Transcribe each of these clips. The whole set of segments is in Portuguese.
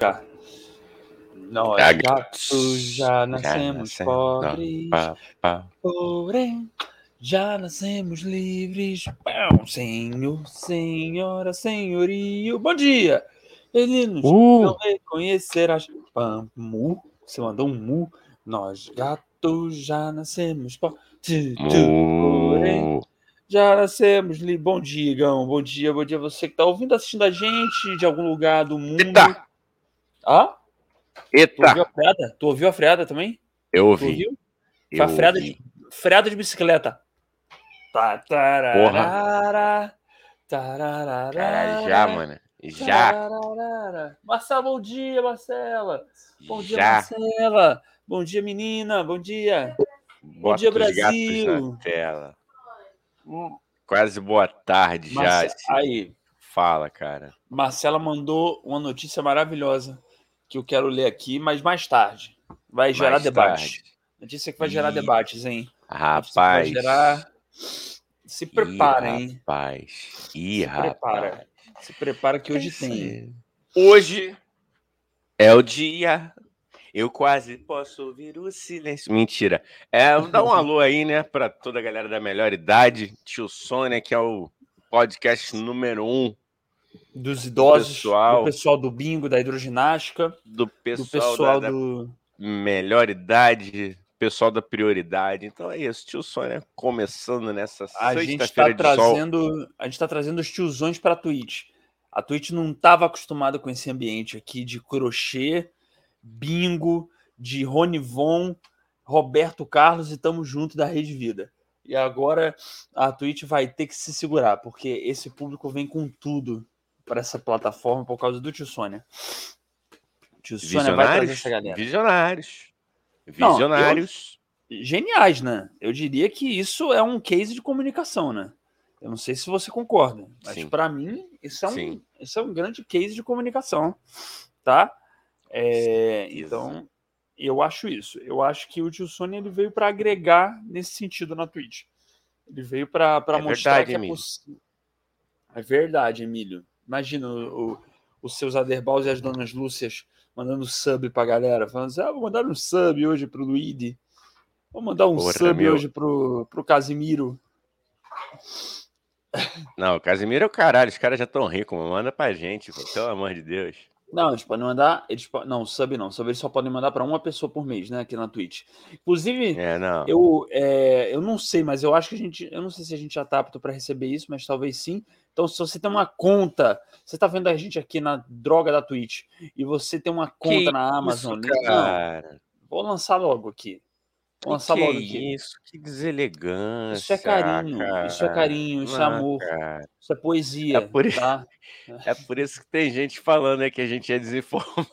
Já. Nós gatos já nascemos nascemos, pobres, pá, pá. porém já nascemos livres. Pão, Senhor, senhora, senhorio, bom dia! Meninos, Uh. não reconhecerás. Pam, mu, você mandou um mu. Nós gatos já nascemos pobres. Porém já nascemos livres. Bom dia, Gão. Bom dia, bom dia você que está ouvindo, assistindo a gente de algum lugar do mundo. Eita! Ah? Tu ouviu Eita! a freada? Tu ouviu a freada também? Eu ouvi. Foi a freada ouvi. de, freada de bicicleta. Tá, tararara, tararara, Cara, já, mano. Já. tararara. Marcela, bom dia, Marcela. Bom dia, Já. Marcela. Bom dia, menina. Bom dia. Bota dia, os gatos Brasil. tela. Quase boa tarde já. Marce- esse- Aí, Fala, cara. Marcela mandou uma notícia maravilhosa que eu quero ler aqui, mas mais tarde. Vai gerar Mais debate. tarde. Notícia que vai gerar Ih, debates, hein? Rapaz. Vai gerar... Se prepara, Ih, hein? Rapaz. Ih, Se rapaz. prepara. Se prepara que hoje tem. Hoje é o dia. Eu quase posso ouvir o silêncio. Mentira. É, dá um alô aí, né, pra toda a galera da melhor idade. Tio Sônia, que é o podcast número um Dos idosos, pessoal. do pessoal do bingo, da hidroginástica, do do pessoal, pessoal da, da do. melhor idade, pessoal da prioridade. Então é isso, tio Sônia começando nessa A gente está de sol. trazendo, a gente tá trazendo os tiozões para a Twitch. A Twitch não estava acostumada com esse ambiente aqui de crochê, bingo, de Rony Von, Roberto Carlos e tamo junto da Rede Vida. E agora a Twitch vai ter que se segurar, porque esse público vem com tudo para essa plataforma por causa do tio Sônia. O tio Sônia vai trazer Visionários, essa galera. visionários, Não, eu- visionários. geniais, né? Eu diria que isso é um case de comunicação, né? Eu não sei se você concorda, mas para mim isso é, um, Sim. isso é um grande case de comunicação, tá? É, então, eu acho isso. Eu acho que o tio Sônia ele veio para agregar nesse sentido na Twitch. Ele veio para É mostrar verdade, que é possível. É verdade, Emílio. Imagina o- os seus Aderbaus e as donas Lúcias mandando sub pra galera, falando assim: ah, vou mandar um sub hoje pro Luigi. Vou mandar um Porra, sub meu. hoje pro, pro Casimiro. Não, o Casimiro é o caralho, os caras já estão ricos, manda pra gente, pô, pelo amor de Deus. Não, eles podem mandar. Eles, po- não, sub não. Sub eles só podem mandar para uma pessoa por mês, né? Aqui na Twitch. Inclusive, É, não. eu, é, eu não sei, mas eu acho que a gente. Eu não sei se a gente já tá apto para receber isso, mas talvez sim. Então, se você tem uma conta, você tá vendo a gente aqui na droga da Twitch e você tem uma conta na Amazon, isso, não, cara. vou lançar logo aqui. Que que é isso? Que deselegância. Isso é carinho, isso é cara. carinho, isso é Não, amor, cara. isso é poesia, É por isso- tá? É por isso que tem gente falando né, que a gente é desinformado.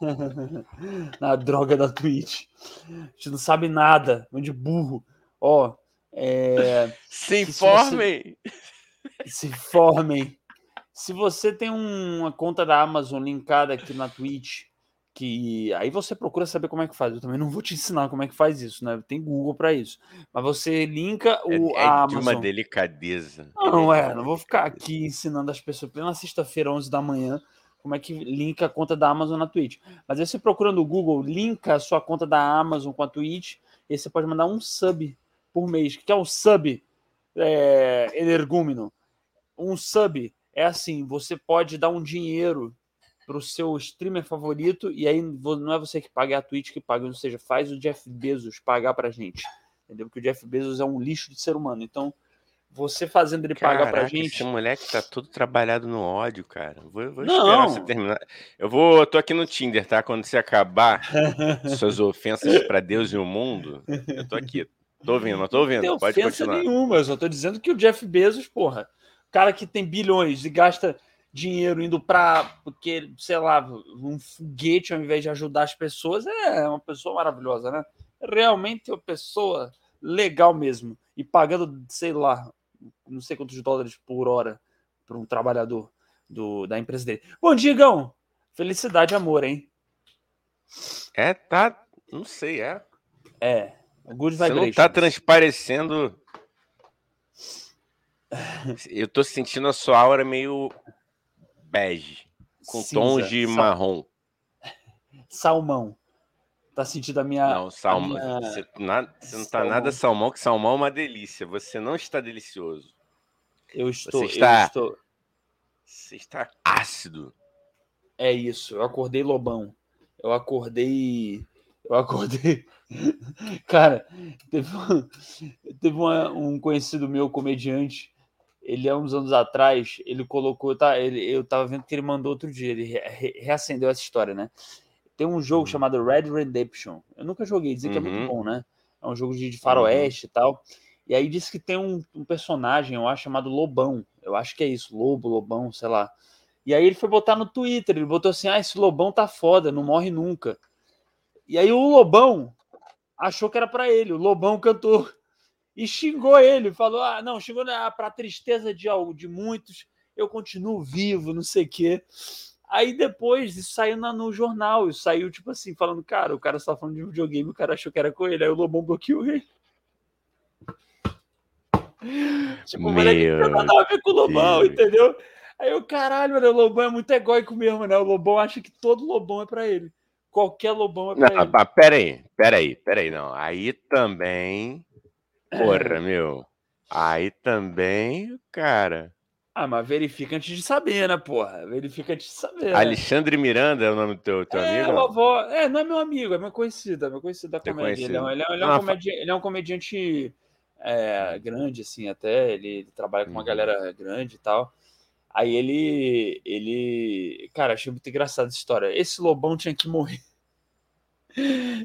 na droga da Twitch. A gente não sabe nada, um de burro. Ó, é, Se se informem! se formem. Se você tem um- uma conta da Amazon linkada aqui na Twitch, que aí você procura saber como é que faz. Eu também não vou te ensinar como é que faz isso, né? Tem Google para isso. Mas você linka o, É, é a de Amazon. uma delicadeza. Não, é, de não vou ficar aqui ensinando as pessoas plena sexta-feira, 11 da manhã, como é que linka a conta da Amazon na Twitch. Mas aí você procura no Google, linka a sua conta da Amazon com a Twitch, e aí você pode mandar um sub por mês. O que é um sub é, energúmeno? Um sub é assim, você pode dar um dinheiro para o seu streamer favorito, e aí não é você que paga, é a Twitch que paga, ou seja, faz o Jeff Bezos pagar pra gente. Entendeu? Porque o Jeff Bezos é um lixo de ser humano. Então, você fazendo ele pagar pra Caraca, gente. Esse moleque tá todo trabalhado no ódio, cara. Vou, vou esperar você terminar. Eu vou. Eu tô aqui no Tinder, tá? Quando você acabar suas ofensas pra Deus e o mundo, eu tô aqui. Tô ouvindo, não tô ouvindo. Não tem Pode ofensa continuar. nenhuma, eu só tô dizendo que o Jeff Bezos, porra, cara que tem bilhões e gasta dinheiro indo pra, porque, sei lá, um foguete ao invés de ajudar as pessoas, é uma pessoa maravilhosa, né? Realmente é uma pessoa legal mesmo. E pagando, sei lá, não sei quantos dólares por hora para um trabalhador do, da empresa dele. Bom dia, Gão! Felicidade amor, hein? É, tá. Não sei, é. É. Good Você não tá transparecendo. Eu tô sentindo a sua aura meio bege, com Cinza, tons de sa- marrom. salmão. Tá sentindo a minha. Não, salmão. minha- Você, você não tá Salmão. nada salmão, que salmão é uma delícia. Você não está delicioso. Eu estou. está- Eu estou. Você está ácido. É isso. Eu acordei lobão. Eu acordei. Eu acordei. Cara, teve, teve uma- um conhecido meu, comediante. Ele, há uns anos atrás, ele colocou. Tá, ele, eu tava vendo que ele mandou outro dia. Ele re- re- reacendeu essa história, né? Tem um jogo Uhum. chamado Red Redemption. Eu nunca joguei, dizem que é muito Uhum. bom, né? É um jogo de, de faroeste e tal. E aí disse que tem um, um personagem, eu acho, chamado Lobão. Eu acho que é isso, Lobo, Lobão, sei lá. E aí ele foi botar no Twitter, ele botou assim: ah, esse Lobão tá foda, não morre nunca. E aí o Lobão achou que era pra ele, o Lobão cantou. E xingou ele, falou: ah, não, xingou ah, pra tristeza de, de muitos, eu continuo vivo, não sei o quê. Aí depois isso saiu na- no jornal, isso saiu tipo assim, falando, cara, o cara só falando de videogame, o cara achou que era com ele, aí o Lobão bloqueou ele. Tipo, o moleque não tem Meu nada a ver com o Lobão, Deus. entendeu? Aí o caralho, mano, o Lobão é muito egóico mesmo, né? O Lobão acha que todo Lobão é pra ele. Qualquer Lobão é pra Não, ele. mas peraí, peraí, peraí, não. Aí também. Porra, meu. Aí também, cara. Ah, mas verifica antes de saber, né, porra? Verifica antes de saber. Alexandre Miranda é o nome do teu, teu é, amigo? É, não é meu amigo, é meu conhecido, é meu conhecido da Teu comédia. Ele é, um- ele é- ele é um Ah, comedi- ele é um comediante é, grande, assim, até. Ele, ele trabalha com uma Uhum. galera grande e tal. Aí ele. ele. Cara, achei muito engraçada essa história. Esse Lobão tinha que morrer.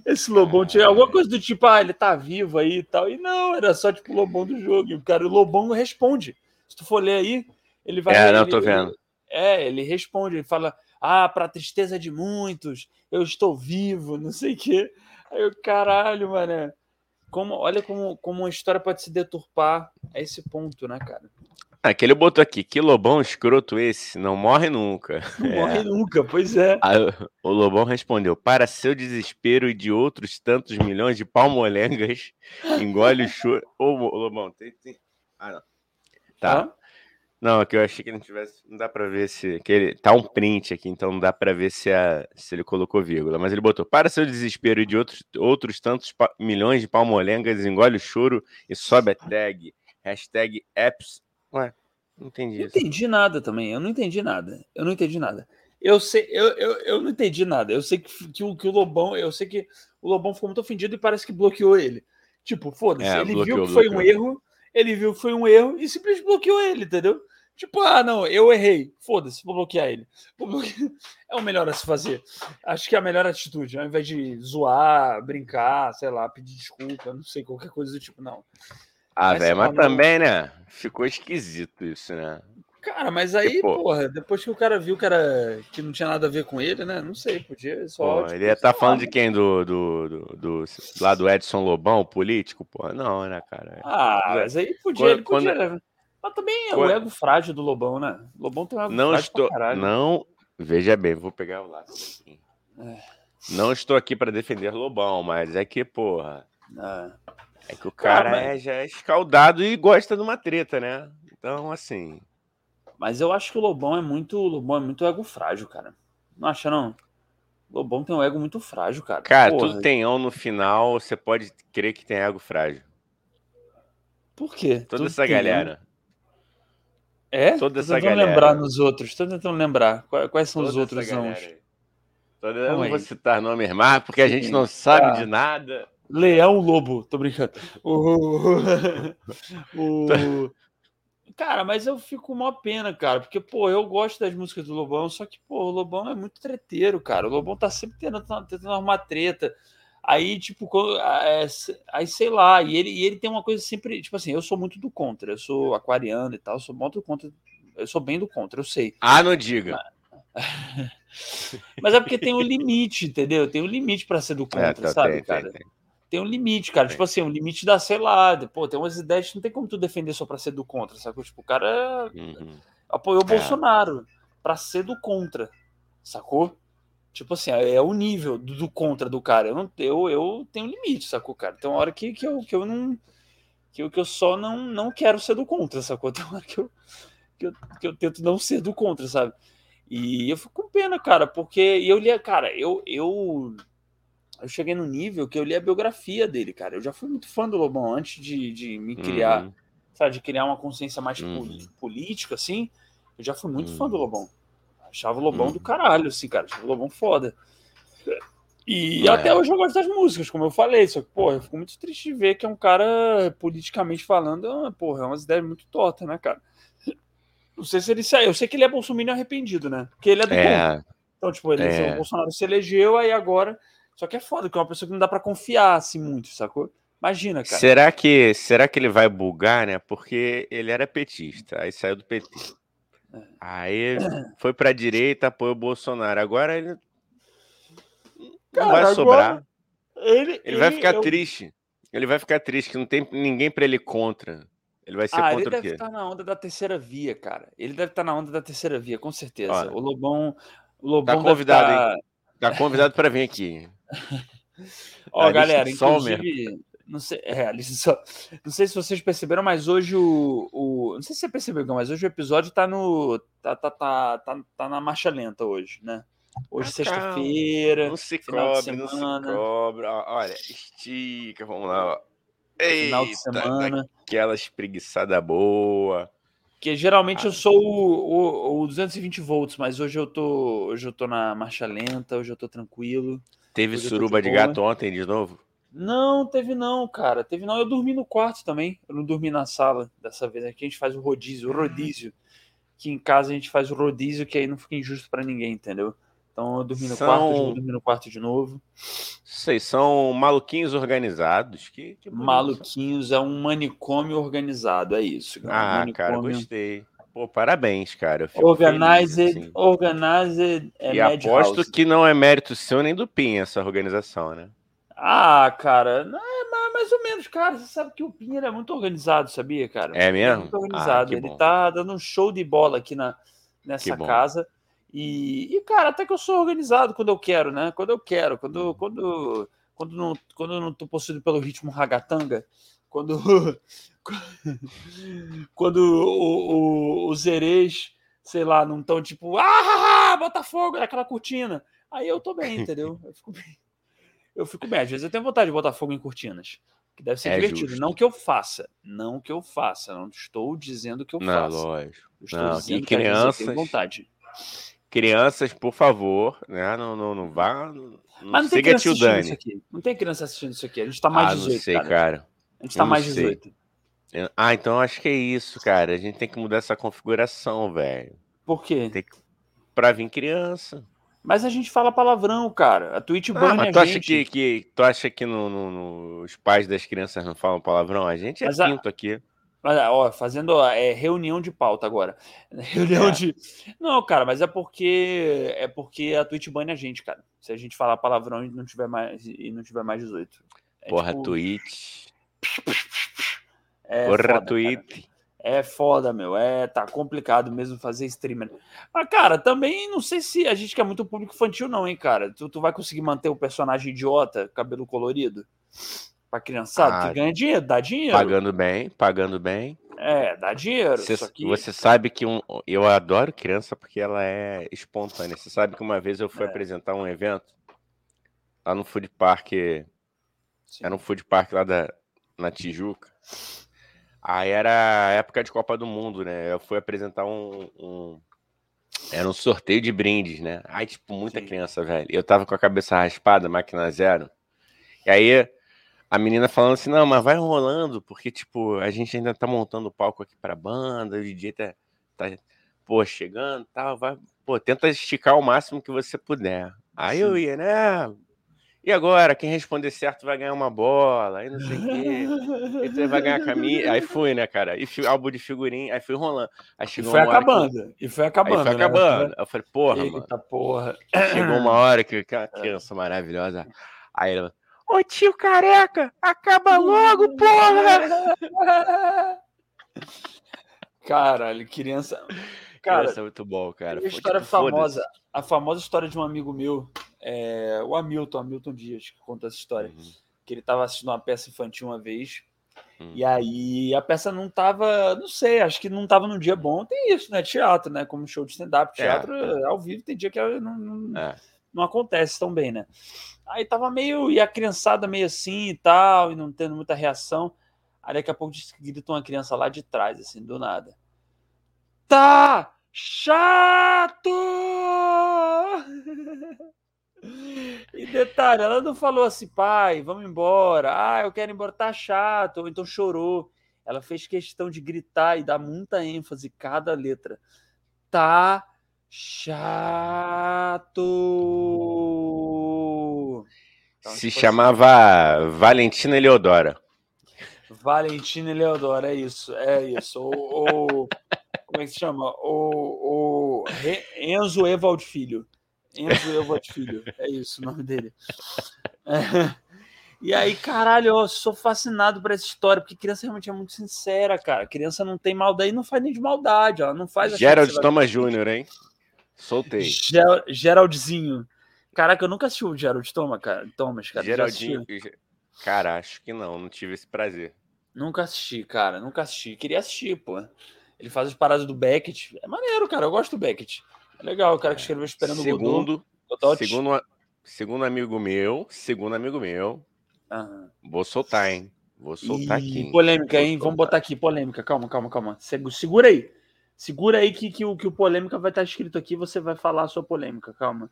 Esse Lobão tinha alguma coisa do tipo, ah, ele tá vivo aí e tal. E não, era só tipo o Lobão do jogo. E o cara, o Lobão responde. Se tu for ler aí, ele vai. É, não, ele- tô vendo. ele- é, ele responde, ele fala: Ah, pra tristeza de muitos, eu estou vivo, não sei o quê. Aí eu, caralho, mano. Como, olha como, como uma história pode se deturpar a esse ponto, né, cara? Ah, que ele botou aqui, que lobão escroto esse, não morre nunca. Não É. morre nunca, pois é. Aí o Lobão respondeu: Para seu desespero e de outros tantos milhões de palmolengas, engole o choro. Ô, Lobão, tem, tem- Ah, não. Tá. Hã? Não, é que eu achei que ele não tivesse. Não dá pra ver se. Que ele... Tá um print aqui, então não dá pra ver se, a... se ele colocou vírgula. Mas ele botou: Para seu desespero e de outros, outros tantos milhões de palmolengas, engole o choro e sobe a tag. Hashtag apps. Ué, não entendi Não isso. entendi nada também. Eu não entendi nada. Eu não entendi nada. Eu sei, eu, eu, eu não entendi nada. Eu sei que, que, o, que o Lobão, eu sei que o Lobão ficou muito ofendido e parece que bloqueou ele. Tipo, foda-se, É, ele bloqueou, viu que foi um bloqueou. erro, ele viu que foi um erro e simplesmente bloqueou ele, entendeu? Tipo, ah, não, eu errei. Foda-se, vou bloquear ele. Vou bloquear. É o melhor a se fazer. Acho que é a melhor atitude, ao invés de zoar, brincar, sei lá, pedir desculpa, não sei, qualquer coisa do tipo, não. Ah, velho, mas também, né? Ficou esquisito isso, né? Cara, mas aí, pô- porra, depois que o cara viu que, era, que não tinha nada a ver com ele, né? Não sei, podia só. Pô, tipo, ele ia estar lá, falando de quem? Do, do, do, do- lá do Edson Lobão, político? Porra, não, né, cara? Ah, mas aí podia, quando- ele podia. né? Mas também é o quando- ego frágil do Lobão, né? O Lobão tem um ego Não frágil estou. Não. Veja bem, vou pegar o lápis aqui. É. Não estou aqui para defender Lobão, mas é que, porra. Ah, É que o cara mas- é, já é escaldado e gosta de uma treta, né? Então, assim. mas eu acho que o Lobão é muito. Lobão é muito ego frágil, cara. Não acha, não? O Lobão tem um ego muito frágil, cara. Cara, Porra, tudo tem on no final, você pode crer que tem ego frágil. Por quê? Toda Tudo essa né? galera. É? toda Tô essa tentando galera. lembrar nos outros. Tô tentando lembrar. Quais, são os Toda outros os? aí. Toda- Eu Calma não vou citar nomes mais, porque a gente não sabe Tá. de nada. Leão Lobo, tô brincando. O... o- Cara, mas eu fico com uma pena, cara, porque, pô, eu gosto das músicas do Lobão, só que, pô, o Lobão é muito treteiro, cara. O Lobão tá sempre tentando, tentando arrumar treta. Aí, tipo, é, aí sei lá, e ele, e ele tem uma coisa sempre, tipo assim, eu sou muito do contra, eu sou aquariano e tal, eu sou muito do contra, eu sou bem do contra, eu sei. Ah, não diga. Mas é porque tem um limite, entendeu? Tem um limite pra ser do contra, É, tá, sabe, tem, cara? tem, tem. Tem um limite, cara. Tem. Tipo assim, um limite da, sei lá, pô, tem umas ideias que não tem como tu defender só pra ser do contra, sacou? Tipo, o cara Uhum. apoiou o É. Bolsonaro pra ser do contra, sacou? Tipo assim, é o nível do, do contra do cara. Eu, não, eu, eu tenho limite, sacou, cara? Tem uma hora que, que, eu, que eu não. Que eu, que eu só não, não quero ser do contra, sacou? Tem uma hora que eu, que, eu, que eu tento não ser do contra, sabe? E eu fico com pena, cara, porque eu lia, cara, eu, eu, eu cheguei no nível que eu li a biografia dele, cara. Eu já fui muito fã do Lobão antes de, de me criar, uhum. sabe, de criar uma consciência mais uhum. política, assim. Eu já fui muito uhum. fã do. Lobão. Achava o Lobão do uhum. caralho, assim, cara. Achava o Lobão foda. E é. até hoje eu gosto das músicas, como eu falei. Só que, porra, eu fico muito triste de ver que é um cara, politicamente falando, porra, é umas ideias muito tortas, né, cara? Não sei se ele saiu. Eu sei que ele é bolsominion arrependido, né? Porque ele é do é. Então, tipo, ele, é. o Bolsonaro se elegeu, aí agora. Só que é foda, que é uma pessoa que não dá para confiar assim muito, sacou? Imagina, cara. Será que, será que ele vai bugar, né? Porque ele era petista, aí saiu do PT. É. Aí foi pra direita, apoiou o Bolsonaro. Agora ele não vai sobrar. Ele, ele, ele, vai ficar eu... triste. Ele vai ficar triste, que não tem ninguém para ele contra. Ele vai ser ah, contra ele deve estar na onda da terceira via, cara. Ele deve estar na onda da terceira via, com certeza. Olha, o Lobão, o Lobão tá convidado, tá... hein? Tá convidado para vir aqui. Ó, galera, inclusive, não sei, é, só, não sei se vocês perceberam, mas hoje o, o não sei se você percebeu, mas hoje o episódio tá no tá tá tá tá, tá na marcha lenta hoje, né? Hoje, ah, sexta-feira. Não se cobre, não se cobra. Olha, estica, vamos lá. Ó. Eita, final de semana. Aquela espreguiçada boa. Que geralmente ah. eu sou o, o, o, 220 volts, mas hoje eu tô hoje eu tô na marcha lenta, hoje eu tô tranquilo. Teve suruba de, de gato ontem de novo? Não, teve não, cara. Teve não. Eu dormi no quarto também. Eu não dormi na sala dessa vez. Aqui a gente faz o rodízio, o rodízio. Que em casa a gente faz o rodízio, que aí não fica injusto para ninguém, entendeu? Então eu dormi no são... quarto, eu dormi no quarto de novo. Vocês são maluquinhos organizados. Que, que maluquinhos é um manicômio organizado, é isso. Ah, um cara, gostei. Pô, parabéns, cara. Organized, feliz, assim. organized é E aposto house. que não é mérito seu nem do PIN essa organização, né? Ah, cara, não é mais ou menos, cara. Você sabe que o PIN é muito organizado, sabia, cara? É mesmo? É muito organizado. Ah, Ele bom. tá dando um show de bola aqui na, nessa casa. E, e, cara, até que eu sou organizado quando eu quero, né? Quando eu quero, quando, uhum. quando, quando, não, quando eu não tô possuído pelo ritmo ragatanga, quando, quando o, o, os erês, sei lá, não estão tipo, ah, Botafogo, naquela cortina. Aí eu tô bem, entendeu? Eu fico bem. Eu fico bem. Às vezes eu tenho vontade de botar fogo em cortinas. Que deve ser é divertido. Justo. Não que eu faça. Não que eu faça. Não estou dizendo que eu não, faça. Lógico. estou não, dizendo que tenho vontade. Crianças, por favor, né? Não, não, não vá. Não, Mas não tem criança assistindo Dani. isso aqui. Não tem criança assistindo isso aqui. A gente tá mais ah, 18. Não sei, cara. cara. A gente tá mais 18. Sei. Ah, então acho que é isso, cara. A gente tem que mudar essa configuração, velho. Por quê? Tem que... Pra vir criança. Mas a gente fala palavrão, cara. A Twitch ah, banha tu a acha gente. Que, que, tu acha que no, no, no, os pais das crianças não falam palavrão? A gente é mas quinto a... aqui. Mas, ó, fazendo é, reunião de pauta agora. Reunião é. de. Não, cara, mas é porque é porque a Twitch banha a gente, cara. Se a gente falar palavrão e não tiver mais, e não tiver mais 18. É Porra, tipo... Twitch. É Porra, foda, Twitch. Cara. É foda, meu. É, tá complicado mesmo fazer streamer. Mas, cara, também não sei se a gente quer muito público infantil, não, hein, cara. Tu, tu vai conseguir manter o personagem idiota, cabelo colorido? Pra criançada, ah, que ganha dinheiro, dá dinheiro. Pagando bem, pagando bem. É, dá dinheiro. Você, que... você sabe que um, eu adoro criança porque ela é espontânea. Você sabe que uma vez eu fui é. apresentar um evento lá no Food Park. Sim. Era um Food Park lá da, na Tijuca. Aí era época de Copa do Mundo, né? Eu fui apresentar um, um... Era um sorteio de brindes, né? Aí, tipo, muita Sim. criança, velho. Eu tava com a cabeça raspada, máquina zero. E aí, a menina falando assim, não, mas vai rolando, porque, tipo, a gente ainda tá montando o palco aqui pra banda, o DJ tá, tá pô, chegando tal, vai, pô, tenta esticar o máximo que você puder. Aí Sim. eu ia, né? E agora, quem responder certo vai ganhar uma bola, aí não sei o quê. Então vai ganhar camisa. Aí fui, né, cara? E álbum de figurinha, aí fui rolando. Aí chegou e foi acabando. Que... E foi acabando. Aí foi né? acabando. Eu falei, porra, Eita, mano. porra. Chegou uma hora que aquela criança maravilhosa. Aí ela, ô tio careca, acaba logo, porra! Caralho, criança. Cara, criança é muito bom, cara. Uma história tipo, famosa. A famosa história de um amigo meu é, o Hamilton, Hamilton Dias, que conta essa história. Uhum. Que ele estava assistindo uma peça infantil uma vez Hum. E aí a peça não tava, não sei, acho que não tava num dia bom. Tem isso, né? Teatro, né? Como show de stand-up, é. teatro é. ao vivo, tem dia que não, não, é. não acontece tão bem, né? Aí tava meio, e a criançada meio assim e tal, e não tendo muita reação. Aí daqui a pouco grita uma criança lá de trás, assim, do nada. Tá chato! E detalhe, ela não falou assim, pai, vamos embora. Ah, eu quero ir embora, tá chato. Ou então chorou. Ela fez questão de gritar e dar muita ênfase cada letra. Tá chato. Então, Se tipo chamava assim, Valentina Eleodora. Valentina Eleodora, é isso, é isso. O, como é que se chama? O, o Enzo Evald Filho. Enzo Evald Filho, é isso o nome dele. É. E aí, caralho, eu sou fascinado por essa história, porque criança realmente é muito sincera, cara. Criança não tem maldade, não faz nem de maldade, ela não faz. Gerald Thomas Jr., hein? Soltei. Ger Geraldzinho. Caraca, eu nunca assisti o Gerald Thomas, cara. Thomas, cara. Geraldinho. Cara, acho que não, não tive esse prazer. Nunca assisti, cara, nunca assisti. Queria assistir, pô. Ele faz as paradas do Beckett. É maneiro, cara. Eu gosto do Beckett. É legal, o cara que escreveu Esperando segundo, o Godot. Segundo, segundo amigo meu, segundo amigo meu. Uhum. Vou soltar, hein? Vou soltar e... aqui. Polêmica, hein? Vamos botar aqui, polêmica. Calma, calma, calma. Segura aí. Segura aí que, que, o, que o polêmica vai estar escrito aqui. Você vai falar a sua polêmica. Calma.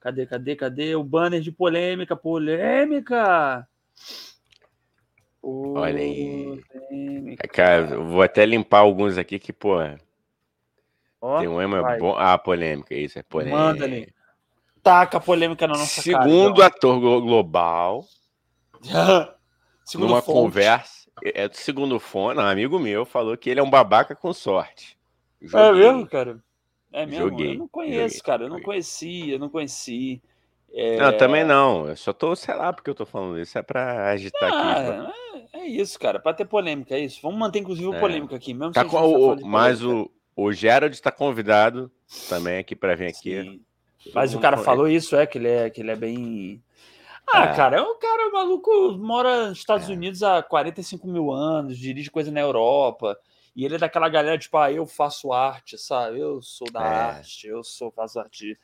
Cadê, cadê, cadê? O banner de polêmica. Polêmica! Olha aí. Cara, eu vou até limpar alguns aqui que, pô. Ó, tem um é bom. Ah, polêmica, isso é polêmica. Manda ali. Taca a polêmica na nossa Segundo cara. Segundo então. ator global, Segundo numa fonte. conversa, é, é do segundo fone, um amigo meu falou que ele é um babaca com sorte. É Joguei. É mesmo, cara? É mesmo? Joguei. Eu não conheço, Joguei. cara. Eu não conhecia, eu não conheci. É... Não, também não. Eu só tô, sei lá, porque eu tô falando isso. É pra agitar ah, aqui. É, é, isso, cara. Pra ter polêmica, é isso. Vamos manter, inclusive, é. polêmica aqui. Mesmo tá com, o, mas o, o Gerald está convidado também aqui para vir aqui. Sim. Mas o cara falou isso, é que ele é, que ele é bem. Ah, é. cara, é um cara maluco, mora nos Estados é. Unidos há 45 mil anos, dirige coisa na Europa. E ele é daquela galera, tipo, ah, eu faço arte, sabe? Eu sou da é. arte, eu sou, faço arte,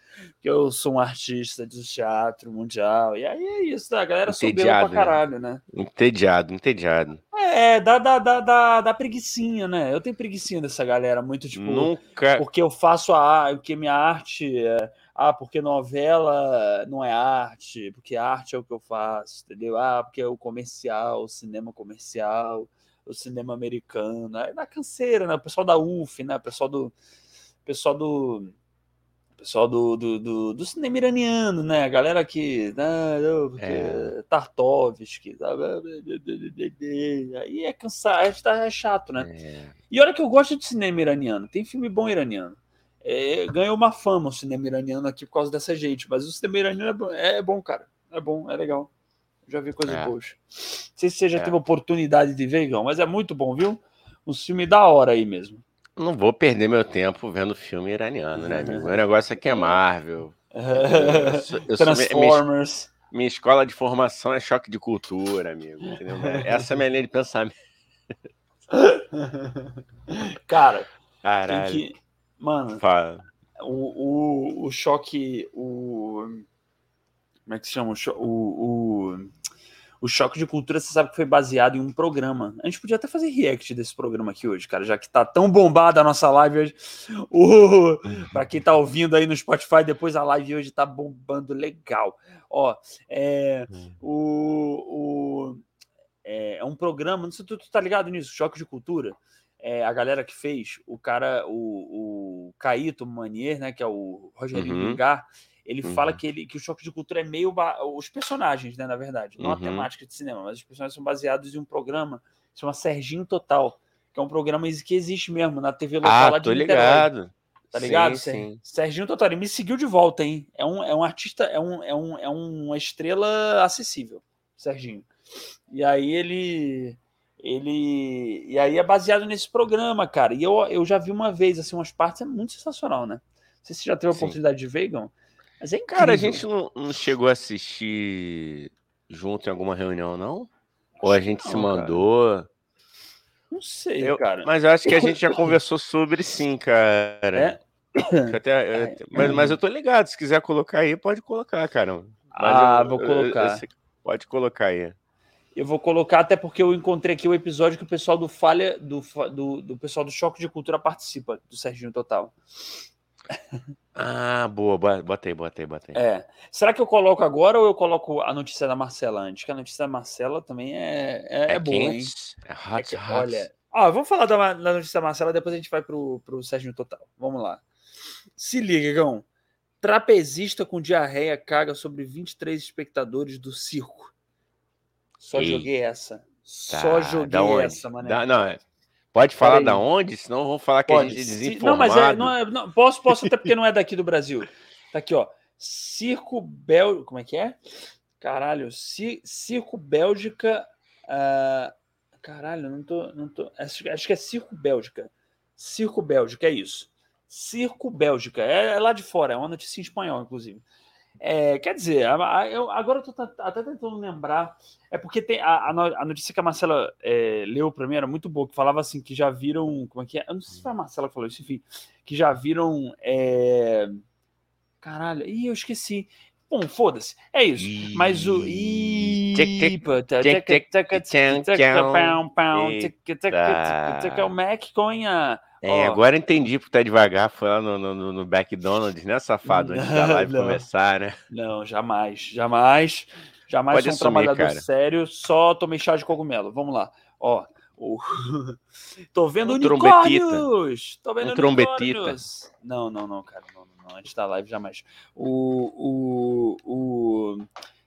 eu sou um artista de teatro mundial. E aí é isso, a galera soberba pra né? caralho, né? Entediado, entediado. É, dá, dá, dá, dá, dá preguiçinha, né? Eu tenho preguicinha dessa galera, muito tipo. Nunca. Porque eu faço a arte, porque minha arte. É, ah, porque novela não é arte, porque arte é o que eu faço, entendeu? Ah, porque é o comercial, o cinema comercial o cinema americano, é da canseira, né? O pessoal da UF, né? O pessoal do pessoal do pessoal do, do, do, do cinema iraniano, né? A galera que né? é. Tartovsky, aí é cansado, é chato, né? É. E olha que eu gosto de cinema iraniano, tem filme bom iraniano. É, ganhou uma fama o cinema iraniano aqui por causa dessa gente, mas o cinema iraniano é bom, é bom cara. É bom, é legal. Já vi coisas é. boas. Não sei se você já é. teve oportunidade de ver, Igão, mas é muito bom, viu? Um filme da hora aí mesmo. Não vou perder meu tempo vendo filme iraniano, né, amigo? Meu negócio aqui é Marvel. Eu sou, eu Transformers. Sou, minha, minha, escola de formação é choque de cultura, amigo. Entendeu? Essa é a minha linha de pensamento. Cara, Caralho. Que... Mano, Fala. O, o, o choque. O como é que se chama? O, o, o Choque de Cultura, você sabe que foi baseado em um programa. A gente podia até fazer react desse programa aqui hoje, cara, já que tá tão bombada a nossa live hoje. Uh, para quem tá ouvindo aí no Spotify, depois a live hoje tá bombando legal. Ó, é, hum. o, o, é, é um programa, não sei se tu, tu tá ligado nisso, Choque de Cultura. É, a galera que fez, o cara, o, o Caíto Manier, né, que é o Rogerinho uhum. Vingar, ele uhum. fala que, ele, que o choque de cultura é meio. Os personagens, né, na verdade, não uhum. a temática de cinema, mas os personagens são baseados em um programa que se chama Serginho Total, que é um programa que existe mesmo na TV local ah, lá de tô ligado. Tá ligado? Sim, sim. Serginho Total, ele me seguiu de volta, hein? É um, é um artista, é, um, é, um, é uma estrela acessível, Serginho. E aí ele. Ele. E aí é baseado nesse programa, cara. E eu, eu já vi uma vez, assim, umas partes, é muito sensacional, né? Não sei se você já teve a oportunidade de ver, Igão. Mas é incrível. Cara, a gente não, não, chegou a assistir junto em alguma reunião, não? Ou a gente não, se mandou. Cara. Não sei, Eu- cara. Mas eu acho que a gente já conversou sobre sim, cara. É? Até- eu- mas, mas eu tô ligado, se quiser colocar aí, pode colocar, cara. Mas Ah, eu- vou colocar. pode colocar aí. Eu vou colocar até porque eu encontrei aqui o episódio que o pessoal do Falha, do, do, do pessoal do Choque de Cultura participa, do Serginho Total. Ah, boa, bo- bota aí, bota aí, bota aí. É. Será que eu coloco agora ou eu coloco a notícia da Marcela antes? Que a notícia da Marcela também é, é, é boa, hein? é É hot, que- hot. olha, ó, vamos falar da, da notícia da Marcela, depois a gente vai pro, pro Serginho Total. Vamos lá. Se liga, Gão. Trapezista com diarreia caga sobre 23 espectadores do circo. Só Ei. joguei essa. Só Tá, joguei essa, mané. Da- não, é- pode falar da onde, senão vão falar que a Pode. gente é Se- desinformado. Não, mas é, não é- não, posso, posso até porque não é daqui do Brasil. Tá aqui, ó. Circo Bel... Como é que é? Caralho. Ci- Circo Bélgica... ah, Caralho, não tô... Não tô acho, acho que é Circo Bélgica. Circo Bélgica, é isso. Circo Bélgica. É, é lá de fora, é uma notícia em espanhol, inclusive. É, quer dizer, eu, agora eu tô até tentando lembrar. É porque tem a, a no- a notícia que a Marcela é, leu pra mim era muito boa, que falava assim que já viram. Como é que é? Eu não sei se foi a Marcela que falou isso, enfim. Que já viram. é, Caralho, ih, eu esqueci. Bom, foda-se. É isso. Mas o. É o Mac com a. É, Ó. agora entendi porque tá devagar, foi lá no, no, no- McDonald's, né, safado, antes da Não, live não. começar, né? Não, jamais, jamais, jamais Pode sou um assumir, trabalhador cara. sério, só tomei chá de cogumelo. Vamos lá. Ó, o... tô vendo Um trombetita. unicórnios! Tô vendo Um trombetita. Não, não, não, cara, não, não, não, antes da live jamais. O, o, o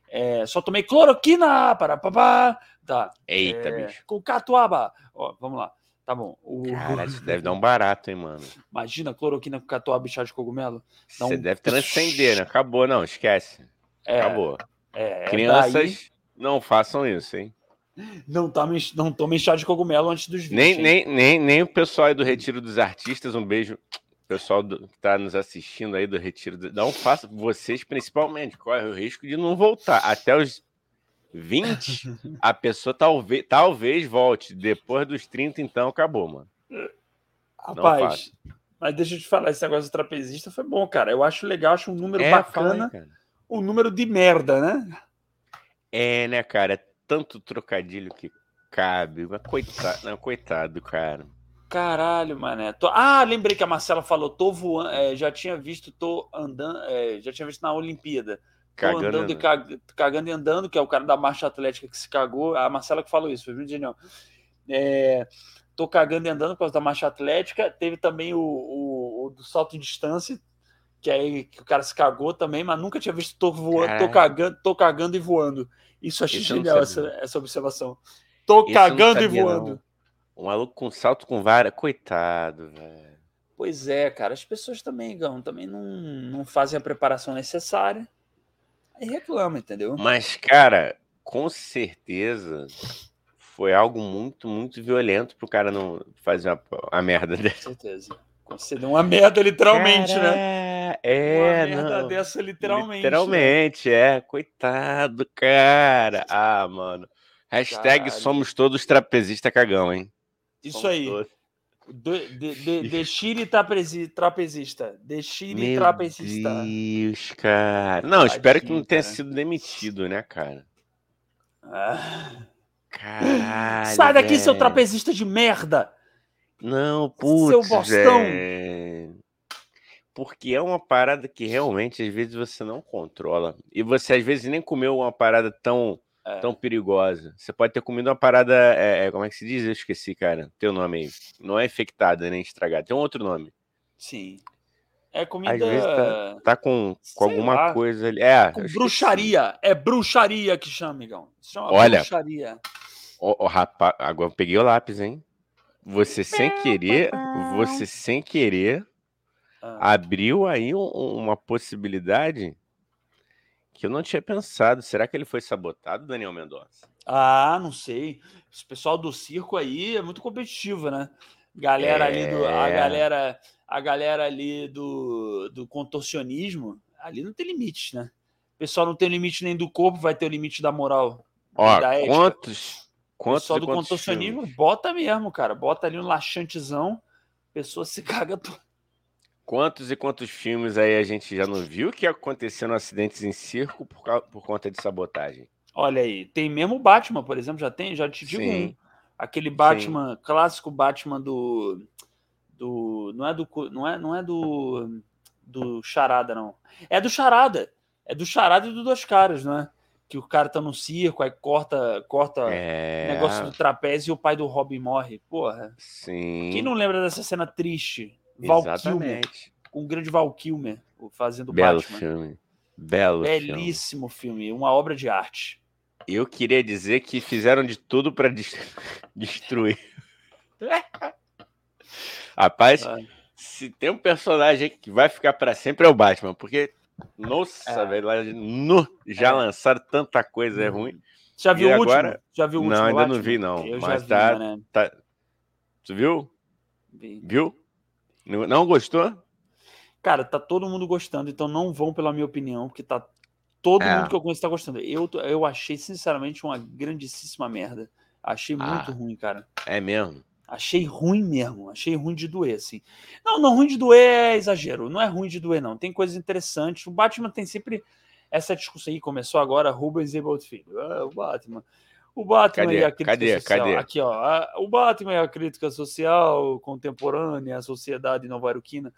é, só tomei cloroquina para papá. Tá. Eita, é, bicho. Com catuaba. Ó, vamos lá. Tá bom. O... Cara, isso deve dar um barato, hein, mano. Imagina cloroquina com catuaba e chá de cogumelo. Você um- deve transcender, né? Acabou, não, esquece. É, Acabou. é, Crianças, daí- não façam isso, hein? Não, tomem, não tomem chá de cogumelo antes dos 20. Nem, nem, nem, nem o pessoal aí do Retiro dos Artistas, um beijo. Pessoal do, que tá nos assistindo aí do Retiro. do- Não faça, vocês principalmente, corre o risco de não voltar. Até os 20, a pessoa talvez, talvez volte. Depois dos 30, então, acabou, mano. Rapaz, mas deixa eu te falar, esse negócio do trapezista foi bom, cara. Eu acho legal, acho um número É, bacana, aí, cara. um número de merda, né? É, né, cara? É tanto trocadilho que cabe. Mas coitado, não, coitado, cara. Caralho, mané. Tô- Ah, lembrei que a Marcela falou, tô voando, é, já tinha visto, tô andando, é, já tinha visto na Olimpíada. Cagando. andando e cag- cagando e andando, que é o cara da marcha atlética que se cagou. A Marcela que falou isso, foi muito genial. É, tô cagando e andando por causa da marcha atlética. Teve também o, o- o do salto em distância, que aí que o cara se cagou também, mas nunca tinha visto tô voando, tô cagando, tô cagando e voando. Isso achei não genial, essa, essa observação. Tô não cagando e sabia, voando. não. Um maluco com salto com vara. Coitado, velho. Pois é, cara, as pessoas também, Gão, também não, não fazem a preparação necessária. Aí reclama, entendeu? Mas, cara, com certeza foi algo muito, muito violento pro cara não fazer a, a merda dessa. Com certeza. Você deu uma merda, literalmente, né? né? É, uma merda não. dessa, literalmente. né? Literalmente, é. Coitado, cara. Ah, mano. Hashtag Caralho. somos todos trapezista cagão, hein? Isso Somos aí. todos. De, de, de, de Chile trapezi- trapezista. De Chile Meu trapezista. Deus, cara. Não, espero que não tenha cara. sido demitido, né, cara? Ah. Caralho. Sai daqui, seu trapezista de merda! Não, putz, bostão. velho. Porque é uma parada que realmente às vezes você não controla. E você às vezes nem comeu uma parada tão, É. tão perigosa. Você pode ter comido uma parada. é, é, como é que se diz? Eu esqueci, cara. Teu nome aí. Não é infectada nem estragada. Tem um outro nome. Sim. É comida. Às vezes Tá com, com Sei alguma lá. coisa ali. É, com eu esqueci. bruxaria. É bruxaria que chama, amigão. Se chama Olha. bruxaria. Ó, rapaz, agora eu peguei o lápis, hein? Você sem querer, você sem querer Ah, abriu aí um- uma possibilidade que eu não tinha pensado. Será que ele foi sabotado, Daniel Mendonça? Ah, não sei. Esse pessoal do circo aí é muito competitivo, né? Galera ali do. A É. galera, a galera ali do, do contorcionismo, ali não tem limite, né? O pessoal não tem limite nem do corpo, vai ter o limite da moral. Ó, da ética. quantos, Quantos Só e do contorcionismo, filmes? bota mesmo, cara. Bota ali um laxantezão, a pessoa se caga toda. Quantos e quantos filmes aí a gente já não viu que aconteceram acidentes em circo por, cau- por conta de sabotagem? Olha aí, tem mesmo o Batman, por exemplo, já tem, já te digo Sim. um. Aquele Batman, clássico Batman do. do não é do. Não é, não é do. Do Charada, não. É do Charada. É do Charada e do Dois Caras, não é? Que o cara tá no circo, aí corta, corta É. o negócio do trapézio e o pai do Robin morre. Porra. Sim. Quem não lembra dessa cena triste? Val Kilmer, Exatamente. com o grande Val Kilmer fazendo o Belo Batman. filme. Belo filme. Belíssimo filme, uma obra de arte. Eu queria dizer que fizeram de tudo pra des- destruir. Rapaz, Ah. se tem um personagem que vai ficar pra sempre é o Batman, porque nossa, É. velho, no, já É. lançaram tanta coisa é ruim. Já viu E o último? agora- Já viu o Não, último? ainda não Batman? vi, não, Eu mas já vi, tá- né? Tá... Tu viu? Vi. Viu? Não gostou? Cara, tá todo mundo gostando, então não vão pela minha opinião, porque tá todo É. mundo que eu conheço tá gostando. Eu, eu achei, sinceramente, uma grandíssima merda. Achei muito Ah. ruim, cara. É mesmo. Achei ruim mesmo. Achei ruim de doer, assim. Não, não, ruim de doer é exagero. Não é ruim de doer, não. Tem coisas interessantes. O Batman tem sempre essa discussão aí. Começou agora, Rubens Ebert Filho. Ah, o Batman. O Batman Cadê? e a crítica Cadê? social. Cadê? Aqui, ó. a- o Batman e a crítica social contemporânea, a sociedade nova-iorquina.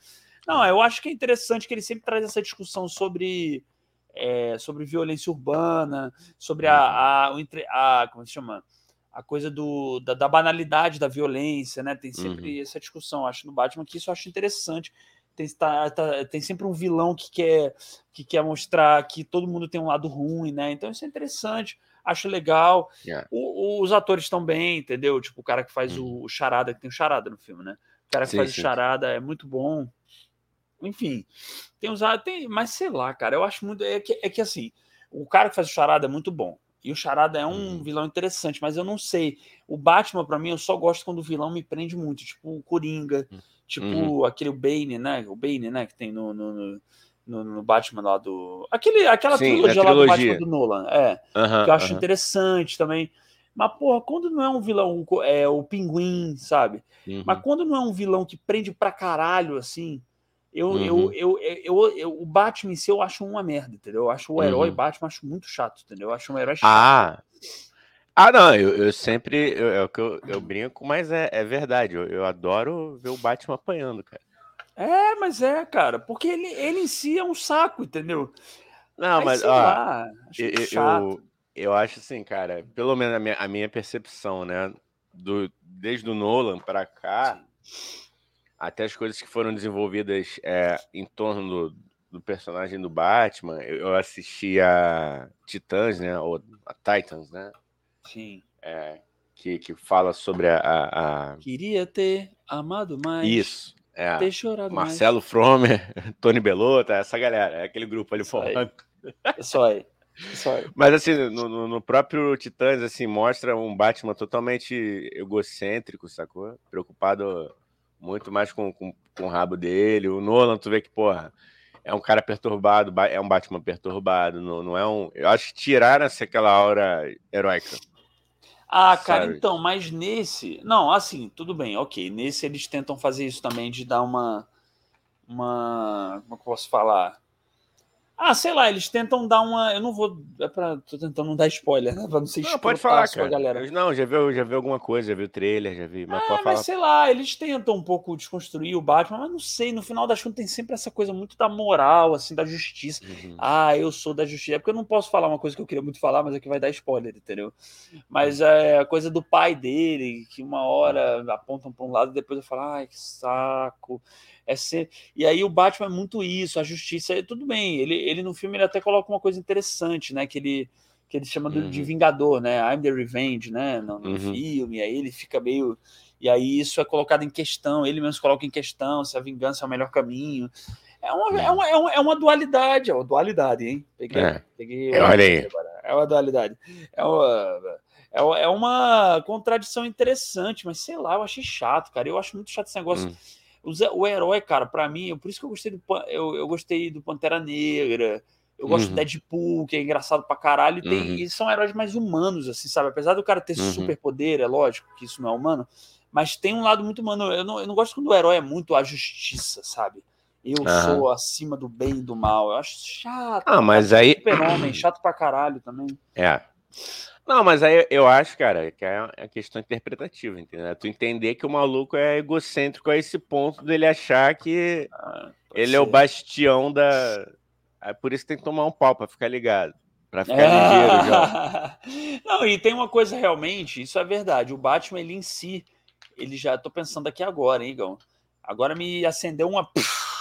Não, eu acho que é interessante que ele sempre traz essa discussão sobre, é, sobre violência urbana, sobre a, a, o entre- a- como se chama? A coisa do, da, da banalidade da violência, né? Tem sempre essa discussão, acho, no Batman, que isso eu acho interessante. Tem, tá- tá- tem sempre um vilão que quer, que quer mostrar que todo mundo tem um lado ruim, né? Então isso é interessante, acho legal. Yeah. O- os atores estão bem, entendeu? Tipo, o cara que faz Uhum. o, Charada, que tem o Charada no filme, né? O cara que Sim, faz sim. o Charada é muito bom. Enfim, tem os tem, mas sei lá, cara, eu acho muito é que, é que assim, o cara que faz o Charada é muito bom. E o Charada é um Uhum. vilão interessante, mas eu não sei. O Batman pra mim eu só gosto quando o vilão me prende muito, tipo o Coringa, tipo Uhum. aquele Bane, né? O Bane, né, que tem no, no, no- no, no Batman lá do aquele aquela Sim, trilogia lá do. Batman do Nolan, é Aham, que eu acho aham. interessante também. Mas, porra, quando não é um vilão, é o pinguim, sabe? Uhum. Mas quando não é um vilão que prende pra caralho, assim, eu, Uhum. eu, eu, eu, eu- o Batman em si eu acho uma merda, entendeu? Eu acho o herói Uhum. Batman acho muito chato, entendeu? Eu acho um herói chato. Ah, ah não, eu, eu sempre, eu- é o que eu, eu brinco, mas é, é verdade, eu, eu adoro ver o Batman apanhando, cara. É, mas é, cara, porque ele, ele em si é um saco, entendeu? Não, Aí, mas, ó, lá, acho eu, eu, eu acho assim, cara, pelo menos a minha, a minha percepção, né, do, desde o Nolan pra cá, até as coisas que foram desenvolvidas é, em torno do, do personagem do Batman, eu, eu assisti a Titãs, né, ou a Titans, né, Sim. é, que, que fala sobre a- a- a Queria ter amado mais. Isso. É. Chorado Marcelo Fromer, Tony Belota, essa galera, é aquele grupo ali mais. É só aí. Mas assim, no, no- próprio Titãs, assim, mostra um Batman totalmente egocêntrico, sacou? Preocupado muito mais com, com, com o rabo dele. O Nolan, tu vê que, porra, é um cara perturbado, ba- é um Batman perturbado, não, não é um. Eu acho que tiraram assim, aquela aura heróica. Ah, cara, Sabe? então, mas nesse. Não, assim, tudo bem, ok. Nesse eles tentam fazer isso também, de dar uma. Uma. Como é que eu posso falar? Ah, sei lá, eles tentam dar uma. Eu não vou. É pra... Tô tentando não dar spoiler, né? Pra não ser Não, pode falar, cara. galera. Eu- não, já viu, já viu alguma coisa, já viu o trailer, já vi. Mas Ah, mas falar. sei lá, eles tentam um pouco desconstruir o Batman, mas não sei, no final das contas tem sempre essa coisa muito da moral, assim, da justiça. Uhum. Ah, eu sou da justiça. É porque eu não posso falar uma coisa que eu queria muito falar, mas aqui vai dar spoiler, entendeu? Mas é a coisa do pai dele, que uma hora apontam para um lado e depois eu falo, ai, que saco. É ser... E aí o Batman é muito isso, a justiça. é- Tudo bem, ele, ele no filme ele até coloca uma coisa interessante, né? Que ele, que ele chama do- de Uhum. Vingador, né? I'm the Revenge, né? No, no Uhum. filme, aí ele fica meio. E aí isso é colocado em questão, ele mesmo coloca em questão se a vingança é o melhor caminho. É uma, é uma, é uma, é uma dualidade, é uma dualidade, hein? Peguei, É. peguei É, olha aí. É uma dualidade. É uma, é uma- é uma contradição interessante, mas sei lá, eu achei chato, cara. Eu acho muito chato esse negócio. Hum. O, herói, cara, pra mim, por isso que eu gostei do, eu, eu gostei do Pantera Negra, Eu gosto uhum. do Deadpool, que é engraçado pra caralho, e, tem, uhum. e são heróis mais humanos, assim, sabe? Apesar do cara ter uhum. superpoder, é lógico que isso não é humano, mas tem um lado muito humano. Eu não, eu não gosto quando o herói é muito a justiça, sabe? Eu sou acima do bem e do mal. Eu acho chato. Ah, mas aí. Super-homem, chato pra caralho também. É. Não, mas aí eu acho, cara, que é a questão interpretativa, entendeu? Tu entender que o maluco é egocêntrico a esse ponto dele achar que ah, ele ser. é o bastião da. É por isso que tem que tomar um pau pra ficar ligado. Pra ficar ligeiro já. Não, e tem uma coisa realmente, isso é verdade. O Batman, ele em si, ele já. Tô pensando aqui agora, hein, Igão? Agora me acendeu uma,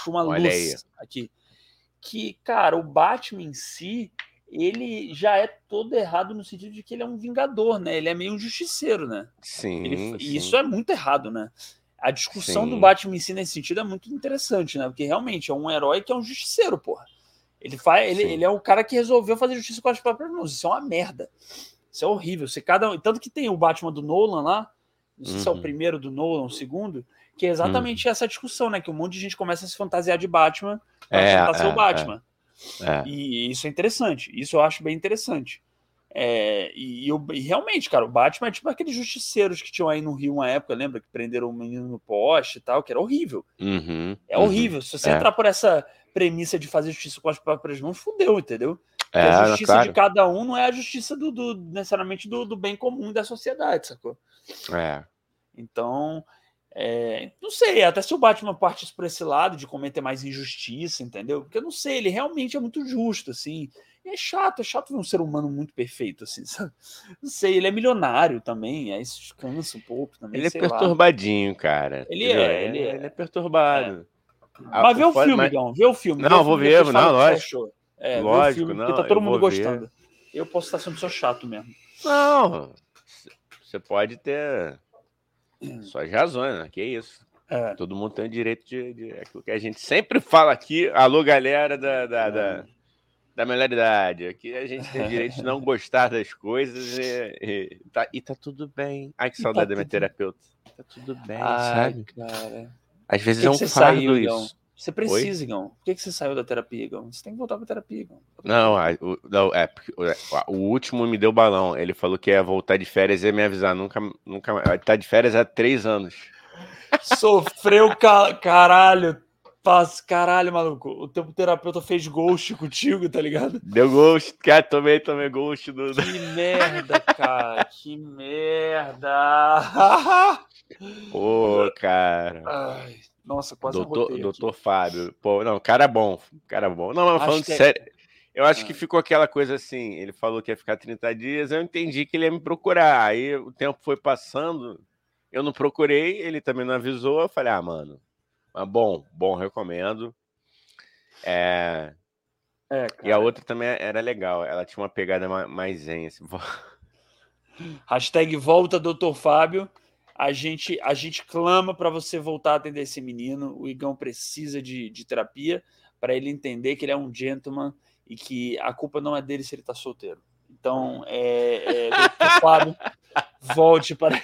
uma Olha luz aí. aqui. Que, cara, o Batman em si ele já é todo errado no sentido de que ele é um vingador, né? Ele é meio um justiceiro, né? Sim. Ele, sim. E isso é muito errado, né? A discussão sim. do Batman em si nesse sentido é muito interessante, né? Porque realmente é um herói que é um justiceiro, porra. Ele, faz, ele, ele é o cara que resolveu fazer justiça com as próprias mãos. Isso é uma merda. Isso é horrível. Você cada Tanto que tem o Batman do Nolan lá, não sei uhum. se é o uhum. primeiro do Nolan, o segundo, que é exatamente uhum. essa discussão, né? Que um monte de gente começa a se fantasiar de Batman pra é, tentar é, ser o Batman. É. É. E isso é interessante. Isso eu acho bem interessante. É, e, eu, e, realmente, cara, o Batman é tipo aqueles justiceiros que tinham aí no Rio uma época, lembra? Que prenderam o um menino no poste e tal, que era horrível. Uhum, é horrível. Uhum, Se você é. entrar por essa premissa de fazer justiça com as próprias mãos, fudeu, entendeu? É, a justiça claro. de cada um não é a justiça do, do necessariamente do, do, bem comum da sociedade, sacou? É. Então, é, não sei, até se o Batman partisse por esse lado de cometer mais injustiça, entendeu? Porque eu não sei, ele realmente é muito justo, assim. E é chato, é chato ver um ser humano muito perfeito, assim, sabe? Não sei, ele é milionário também, aí isso cansa um pouco também. Ele é perturbadinho, lá. cara. Ele é, ele é. Ele é perturbado. É. Mas vê o filme, mas... Vê o filme. Não, vou ver, não, lógico. É, lógico, filme, não. Porque tá todo mundo gostando. Ver. Eu posso estar sendo só chato mesmo. Não, você pode ter suas razões, né? Que isso. É. Todo mundo tem o direito de, de, Aquilo que a gente sempre fala aqui. Alô, galera da, da, da, da melhor idade. Aqui a gente tem o direito de não gostar das coisas e, e, tá, e tá tudo bem. Ai, que saudade tá da minha tudo... terapeuta. Tá tudo bem, Ai, sabe? Cara. Às vezes que é um fardo saiu, isso. Você precisa, Igão. Por que, que você saiu da terapia, Igão? Você tem que voltar pra terapia, Igão. Não, o, não é, o, o último me deu balão. Ele falou que ia voltar de férias e ia me avisar. Nunca, nunca. Ele tá de férias há três anos. Sofreu ca... caralho. Paz, caralho, maluco. O teu terapeuta fez ghost contigo, tá ligado? Deu ghost, cara, tomei, tomei ghost do. Que merda, cara. que merda. Pô, cara. Ai. Nossa, quase doutor, doutor Fábio. Pô, não, cara bom. Cara bom. Não, mas falando é... sério. Eu acho ah. que ficou aquela coisa assim. Ele falou que ia ficar 30 dias. Eu entendi que ele ia me procurar. Aí o tempo foi passando. Eu não procurei. Ele também não avisou. Eu falei, ah, mano. Mas bom, bom, recomendo. É. É, e a outra também era legal. Ela tinha uma pegada mais zen. Assim. Hashtag volta, doutor Fábio a gente, a gente clama para você voltar a atender esse menino. O Igão precisa de, de terapia para ele entender que ele é um gentleman e que a culpa não é dele se ele está solteiro. Então, é, é, Fábio, volte para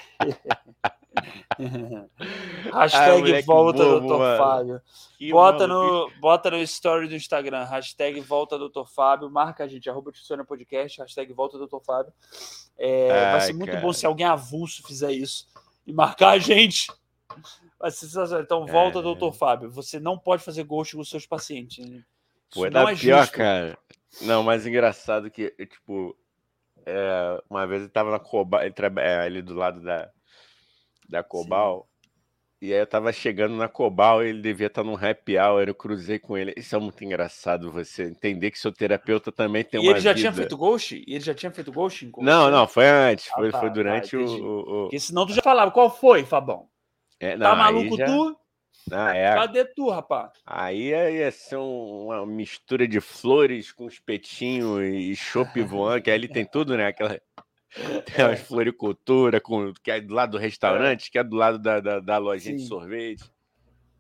hashtag ah, volta bobo, Dr. Mano. Fábio. bota, no, bota no story do Instagram, hashtag volta Dr. Fábio, marca a gente, arroba Podcast, hashtag volta Dr. Fábio. É, Ai, vai ser muito cara. bom se alguém avulso fizer isso e marcar a gente. Vai ser sensacional. Então, volta, é... doutor Fábio. Você não pode fazer ghost com os seus pacientes. Pô, é da é pior, justo. cara. Não, mais engraçado que, tipo, é, uma vez ele tava na Cobal, ele trabalha ali do lado da, da Cobal. E aí eu tava chegando na Cobal ele devia estar num happy hour, eu cruzei com ele. Isso é muito engraçado, você entender que seu terapeuta também tem e uma ele já vida. tinha feito ghost? E ele já tinha feito ghost? Não, não, foi antes, ah, foi, tá, foi tá, durante tá, o, o, o... Porque senão tu já falava, qual foi, Fabão? É, não, tá maluco já... tu? Não, é... Cadê tu, rapaz? Aí ia ser um, uma mistura de flores com espetinho e chopp voando, que aí ele tem tudo, né? Aquela tem umas floricultura com, que é do lado do restaurante, que é do lado da, da, da lojinha Sim. de sorvete.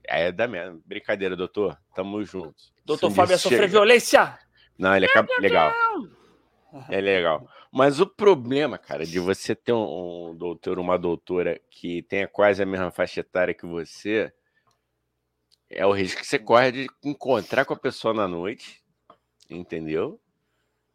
É da mesma. Brincadeira, doutor. Tamo juntos. Doutor Fábio ia sofrer violência. Não, ele é legal. É legal. Mas o problema, cara, de você ter um, um doutor, uma doutora que tenha quase a mesma faixa etária que você, é o risco que você corre de encontrar com a pessoa na noite Entendeu?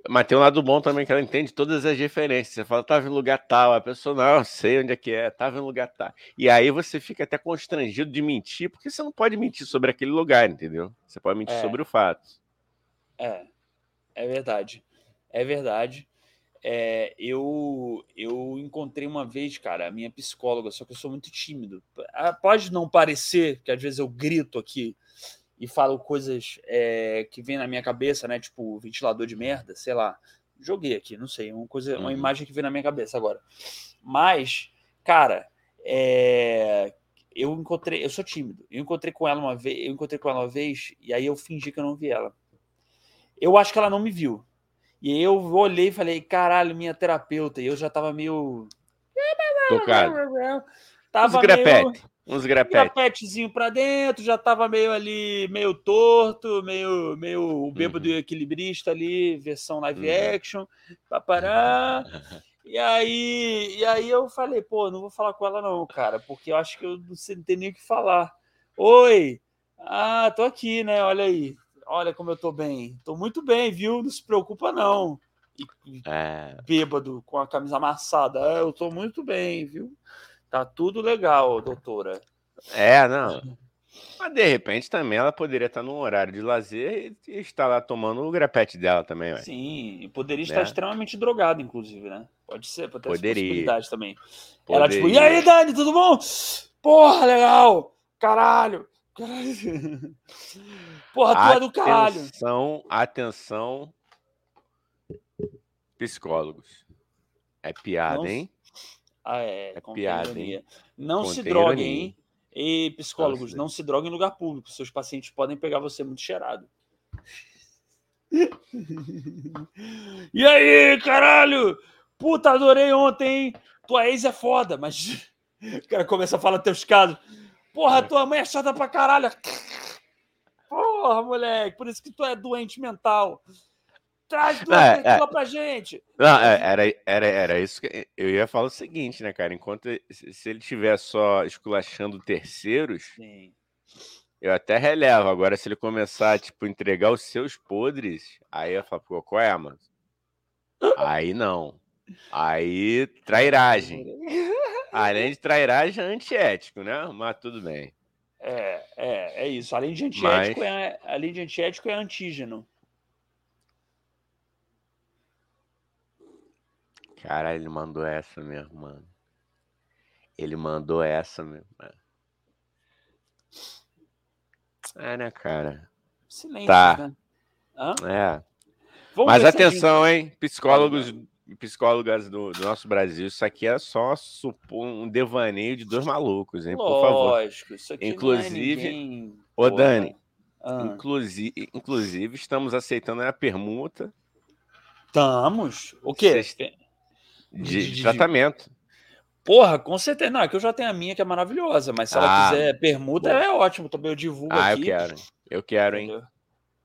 Mas tem um lado bom também que ela entende todas as referências. Você fala, tava em lugar tal, a pessoa, não, sei onde é que é, tava em lugar tal. E aí você fica até constrangido de mentir, porque você não pode mentir sobre aquele lugar, entendeu? Você pode mentir É. sobre o fato. É, é verdade. É verdade. É, eu, eu encontrei uma vez, cara, a minha psicóloga, só que eu sou muito tímido. Ah, Pode não parecer, que às vezes eu grito aqui e falo coisas é, que vem na minha cabeça, né? Tipo, ventilador de merda, sei lá. Joguei aqui, não sei, uma coisa, uma Uhum. imagem que vem na minha cabeça agora. Mas, cara, é, eu encontrei, eu sou tímido. Eu encontrei com ela uma vez, eu encontrei com ela uma vez e aí eu fingi que eu não vi ela. Eu acho que ela não me viu. E aí eu olhei e falei, caralho, minha terapeuta. E eu já tava meio. Tocado. Tava meio. Uns grapete. Grapetezinho pra dentro, já tava meio ali, meio torto, meio, meio o bêbado Uhum. e equilibrista ali, versão live Uhum. action, papará. E aí, e aí eu falei, pô, não vou falar com ela não, cara, porque eu acho que eu não sei não tenho nem o que falar. Oi, ah, tô aqui, né? Olha aí, olha como eu tô bem. Tô muito bem, viu? Não se preocupa não. E, É, bêbado, com a camisa amassada. Ah, eu tô muito bem, viu? Tá tudo legal, doutora. é, não. Mas de repente também ela poderia estar num horário de lazer e estar lá tomando o grapete dela também, ué. Sim, e poderia estar Né? extremamente drogado, inclusive, né? Pode ser, pode ter Poderia. possibilidade também. Ela, tipo, e Poderia. aí, Dani, tudo bom? Porra, legal! Caralho! Caralho! Porra, tu é do caralho! Atenção, atenção, psicólogos. É piada, Não- hein? Ah, é, É contém piada, ironia. Não se droguem, ironia. hein? E psicólogos, não se droguem em lugar público. Seus pacientes podem pegar você muito cheirado. e aí, caralho? Puta, adorei ontem, hein? Tua ex é foda, mas. O cara começa a falar teus casos. Porra, tua mãe é chata pra caralho. Porra, moleque, por isso que tu é doente mental. Traz É, é. tequila pra gente. Não, é, era, era, era isso que eu ia falar o seguinte, né, cara? Enquanto se ele estiver só esculachando terceiros, Sim. eu até relevo. Agora, se ele começar, tipo, entregar os seus podres, aí eu falo, pô, qual é, mano? Aí não. Aí, trairagem. Além de trairagem, é antiético, né? Mas tudo bem. É, é, é isso. Além de Mas- antiético, é, além de antiético, é antígeno. Caralho, ele mandou essa mesmo, mano. Ele mandou essa mesmo. mano. É, né, cara? Silêncio, Tá. né? Hã? É. Vamos Mas atenção, hein? Psicólogos e psicólogas do, do nosso Brasil, isso aqui é só supor um devaneio de dois malucos, hein? gente- Por favor. Lógico, isso aqui Inclusive- não é ninguém, Ô. Dani, Ah, inclusive, inclusive, estamos aceitando a permuta Estamos. O quê? Vocês- Tem- de, De- de tratamento. Porra, com certeza. Não, é que eu já tenho a minha que é maravilhosa, mas se ela Ah, quiser permuta, boa. é ótimo. Também eu divulgo Ah, eu aqui. quero. Eu quero, hein?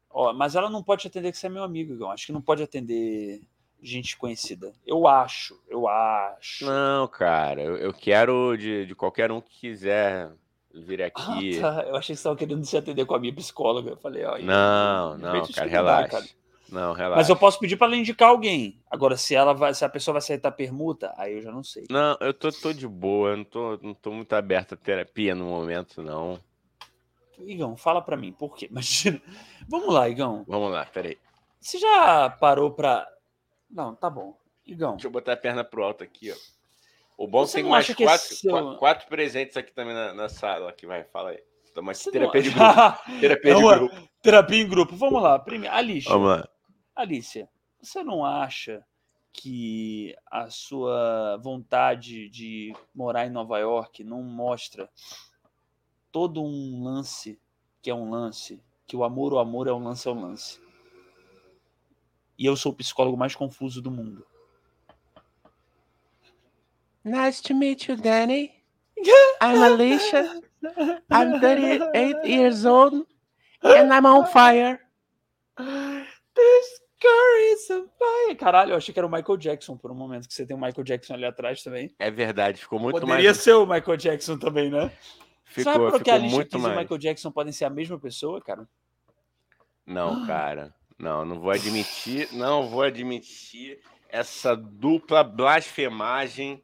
Ó, mas ela não pode te atender que você é meu amigo, Igão. Acho que não pode atender gente conhecida. Eu acho, eu acho. Não, cara, eu, eu quero de, de qualquer um que quiser vir Ah, aqui. tá. Eu achei que você estava querendo se atender com a minha psicóloga. Eu falei, ó. Não, não, cara, relaxa. cara. Não, relaxa. Mas eu posso pedir para ela indicar alguém. Agora, se ela vai, se a pessoa vai aceitar permuta, aí eu já não sei. Não, eu tô, tô de boa, eu não tô, não tô muito aberto à terapia no momento, não. Igão, fala para mim, por quê? Imagina. Vamos lá, Igão. Vamos lá, peraí. Você já parou para Não, tá bom. Igão. Deixa eu botar a perna pro alto aqui, ó. O bom é Você tem mais quatro, seu- qua- quatro presentes aqui também na, na sala. Aqui, vai, fala aí. Toma terapia não- de grupo. Terapia É de uma- grupo. Terapia em grupo. Vamos lá. Primeiro, Alicia. Vamos lá. Alicia, você não acha que a sua vontade de morar em Nova York não mostra todo um lance que é um lance, que o amor, o amor é um lance, é um lance. E eu sou o psicólogo mais confuso do mundo. Nice to meet you, Danny. I'm Alicia. I'm 38 years old and I'm on fire. This girl is on fire. Caralho, eu achei que era o Michael Jackson por um momento, que você tem o Michael Jackson ali atrás também. É verdade, ficou muito Poderia mais. ser o Michael Jackson também, né? Ficou, Sabe ficou a Alicia muito Keys e o. Michael Jackson podem ser a mesma pessoa, cara? Não, cara. Não, não vou admitir, não vou admitir essa dupla blasfemagem,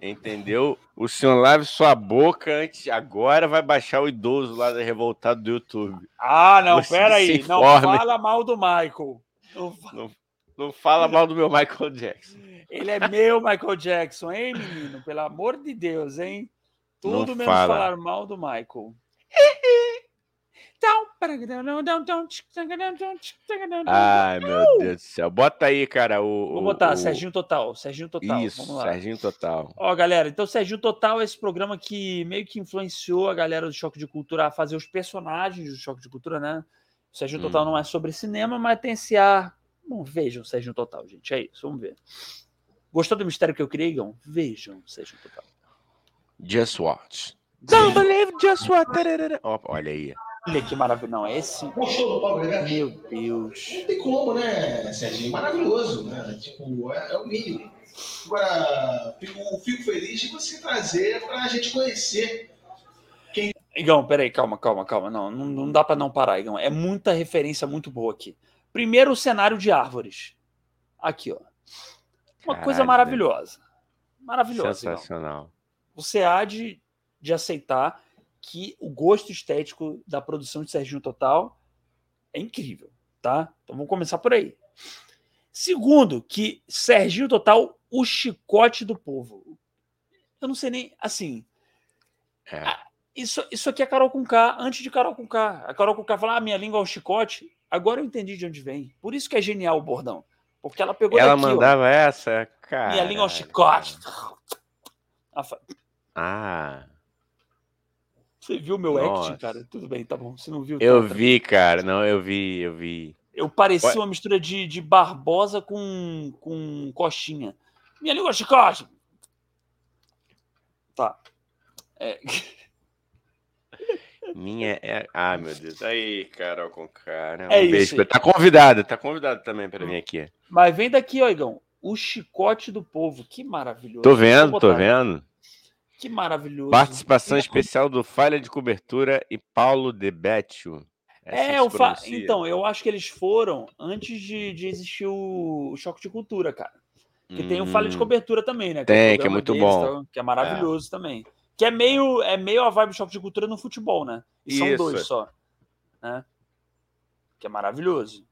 entendeu? O senhor lave sua boca antes, agora vai baixar o idoso lá da revoltado do YouTube. Ah, não, peraí, não fala mal do Michael. Não, não, não fala mal do meu Michael Jackson. Ele é meu Michael Jackson, hein, menino? Pelo amor de Deus, hein? Tudo não menos fala. falar mal do Michael. Ai, meu Deus do céu. Bota aí, cara. O, Vou botar, o, Serginho Total. Serginho Total. Isso, Serginho Total. Ó, galera, então Serginho Total é esse programa que meio que influenciou a galera do Choque de Cultura a fazer os personagens do Choque de Cultura, né? O Serginho Total hum. não é sobre cinema, mas tem esse ar. Bom, vejam o Serginho Total, gente. É isso, vamos ver. Gostou do mistério que eu criei, Gão? Vejam o Serginho Total. Just watch. Don't believe just what. olha aí. Olha que maravilha. Não, esse. Gostou do Paulo Gregory? Meu Deus. Não tem como, né, Serginho? Maravilhoso, né? Tipo, é, é o mínimo. Agora, fico, fico feliz de você trazer para a gente conhecer. Igão, peraí, calma, calma, calma. Não, não, não dá para não parar, Igão. É muita referência muito boa aqui. Primeiro, o cenário de árvores. Aqui, ó. Uma Caralho, coisa maravilhosa. Maravilhosa. Sensacional. Igão. Você há de, de aceitar que o gosto estético da produção de Serginho Total é incrível, tá? Então vamos começar por aí. Segundo, que Serginho Total, o chicote do povo. Eu não sei nem, assim... É. Isso, isso aqui é Carol com K, antes de Carol com K. A Carol com K fala, ah, minha língua é o chicote. Agora eu entendi de onde vem. Por isso que é genial o bordão. Porque ela pegou Ela daqui, mandava ó, essa, cara. Minha língua é o chicote. Ah... Você viu meu Nossa. act, cara? Tudo bem, tá bom. Você não viu? Eu tá, vi, cara. Não, eu vi, eu vi. Eu parecia uma mistura de, de Barbosa com, com Coxinha. Minha língua de coxa. Tá. É... Minha é. Ah, meu Deus. Aí, Carol com cara. Um é beijo. isso. Tá convidado, tá convidado também para vir aqui. Mas vem daqui, ó, Igão. O chicote do povo. Que maravilhoso. Tô vendo, tô vendo. Que maravilhoso. Participação especial do Falha de Cobertura e Paulo De Betio. É, o fa... então, eu acho que eles foram antes de, de existir o... o Choque de Cultura, cara. Que hum, tem o Falha de hum. Cobertura também, né? Que é tem, é que é muito deles, bom. Tá? que é maravilhoso é. também. Que é meio, é meio a vibe Choque de Cultura no futebol, né? E Isso. são dois só. Né? Que é maravilhoso.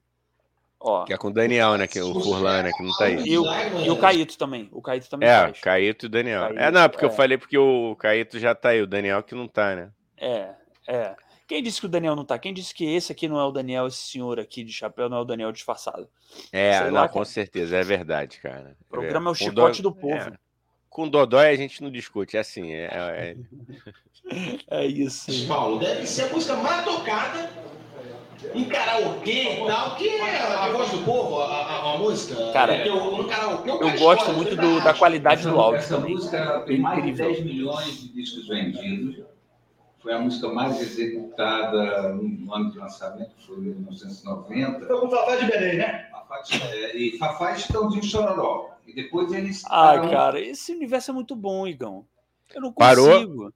Ó. Que é com o Daniel, né? Que é o Furlan, né? Que não tá aí. E o, e o Caíto também. O Caíto também É, faz. Caíto e o Daniel. Caíto, é, não, porque é. eu falei porque o Caíto já tá aí, o Daniel que não tá, né? É, é. Quem disse que o Daniel não tá? Quem disse que esse aqui não é o Daniel, esse senhor aqui de chapéu não é o Daniel disfarçado? É, Sei não, lá, com certeza, é verdade, cara. O programa é, é o chicote do povo. É. Com Dodói a gente não discute, é assim. É, é... é isso. Paulo, deve ser a música mais tocada em karaokê e tal, que é a voz do povo, a, a, a música. Cara, é eu, no karaokê, eu gosto muito do, da qualidade do áudio. Essa música tem mais de 10 milhões de discos vendidos. Foi a música mais executada no ano de lançamento, foi em 1990. Foi com Fafá de Belém, né? É, e Fafá estão de Chororó. E depois eles. Ah, cara, esse universo é muito bom, Igão. Eu não consigo. Parou.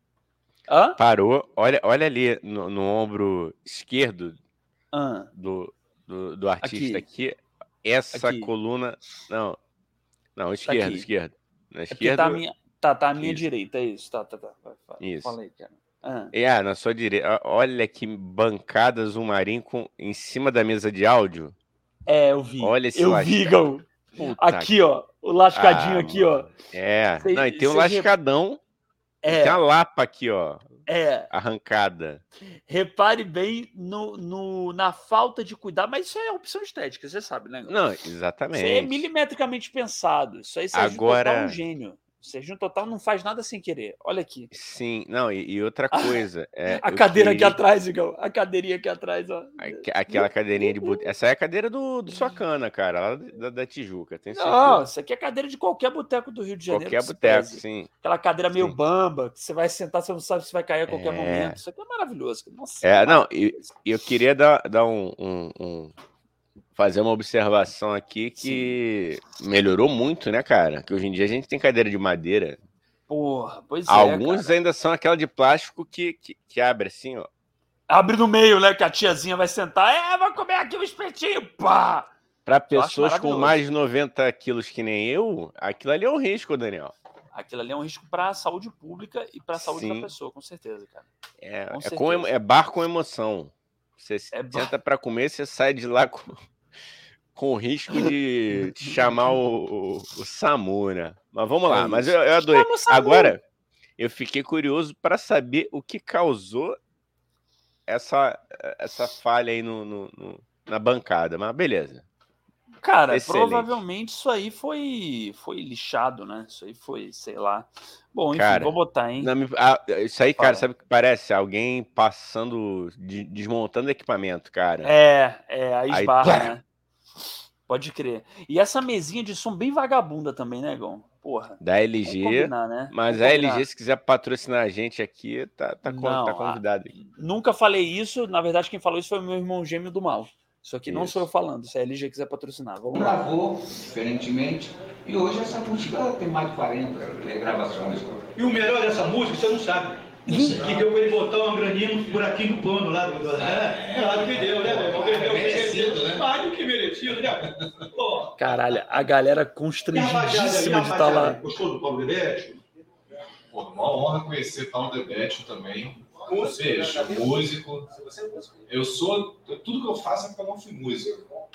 Hã? Parou. Olha, olha ali no, no ombro esquerdo ah. do, do, do, artista aqui. aqui essa aqui. coluna. Não, não, tá esquerda, tá esquerda. Na esquerda. É tá, a minha, tá, tá à minha isso. direita, é isso. Tá, tá, tá. Isso. Falei, cara. Ah. É, na sua direita. Olha que bancada Zumarim com, em cima da mesa de áudio. É, eu vi. Olha esse Eu vi, Gal. Aqui, ó. O lascadinho ah, aqui, ó. É. Cê, Não, e tem um lascadão. É. Tem a lapa aqui, ó. É. Arrancada. Repare bem no, no, na falta de cuidado, mas isso é opção estética, você sabe, né? Não, exatamente. Isso é milimetricamente pensado. Isso aí você Agora... é um gênio. O Serginho Total não faz nada sem querer. Olha aqui. Sim, não, e, e outra coisa. É, a cadeira queria... aqui atrás, Igor. A cadeirinha aqui atrás, ó. Aquela cadeirinha de boteco. Essa é a cadeira do, do Suacana, cara, lá da, da Tijuca. Tem. Não, isso aqui é cadeira de qualquer boteco do Rio de Janeiro. Qualquer boteco, sim. Aquela cadeira meio sim. bamba, que você vai sentar, você não sabe se vai cair a qualquer é... momento. Isso aqui é maravilhoso. Nossa, é, é não, e eu, eu queria dar, dar um, um, um fazer uma observação aqui que Sim. melhorou muito, né, cara? Que hoje em dia a gente tem cadeira de madeira. Porra, pois é. Alguns ainda são aquela de plástico que, que, que, abre assim, ó. Abre no meio, né? Que a tiazinha vai sentar. É, vai comer aqui um espetinho. Pá! Para pessoas com mais de 90 quilos que nem eu, aquilo ali é um risco, Daniel. Aquilo ali é um risco para a saúde pública e para a saúde Sim. da pessoa, com certeza, cara. É, com é, certeza. Com, é bar com emoção. Você é senta bar... para comer, você sai de lá com, com o risco de chamar o, o, o, SAMU, né? Mas vamos lá, é mas eu, eu adorei. Agora, eu fiquei curioso para saber o que causou essa, essa falha aí no, no, no na bancada, mas beleza. Cara, Excelente. provavelmente isso aí foi, foi lixado, né? Isso aí foi, sei lá. Bom, enfim, cara, vou botar, hein? Não, ah, isso aí, Fala. cara, sabe o que parece? Alguém passando, de, desmontando equipamento, cara. É, é, a esbarra, aí, né? Pode crer. E essa mesinha de som bem vagabunda também, né, Gon? Porra. Da LG. Combinar, né? Mas a LG, se quiser patrocinar a gente aqui, tá, tá, Não, tá convidado. A... Nunca falei isso. Na verdade, quem falou isso foi o meu irmão gêmeo do mal. Isso aqui não sou eu falando, se a LG quiser patrocinar. Vamos Gravou, diferentemente, e hoje essa música tem mais de 40 gravações. E o melhor dessa música, você não sabe. Que deu pra ele botar uma graninha no buraquinho do pano lá. Do... É, é claro que deu, né, deu merecido, né? Mais do que merecido, né? Pô. Caralho, a galera constrangidíssima de estar tá lá. Gostou do Paulo Debete? Pô, uma honra conhecer Paulo Debete também ou seja, músico. Eu sou. Tudo que eu faço é porque eu não fui músico.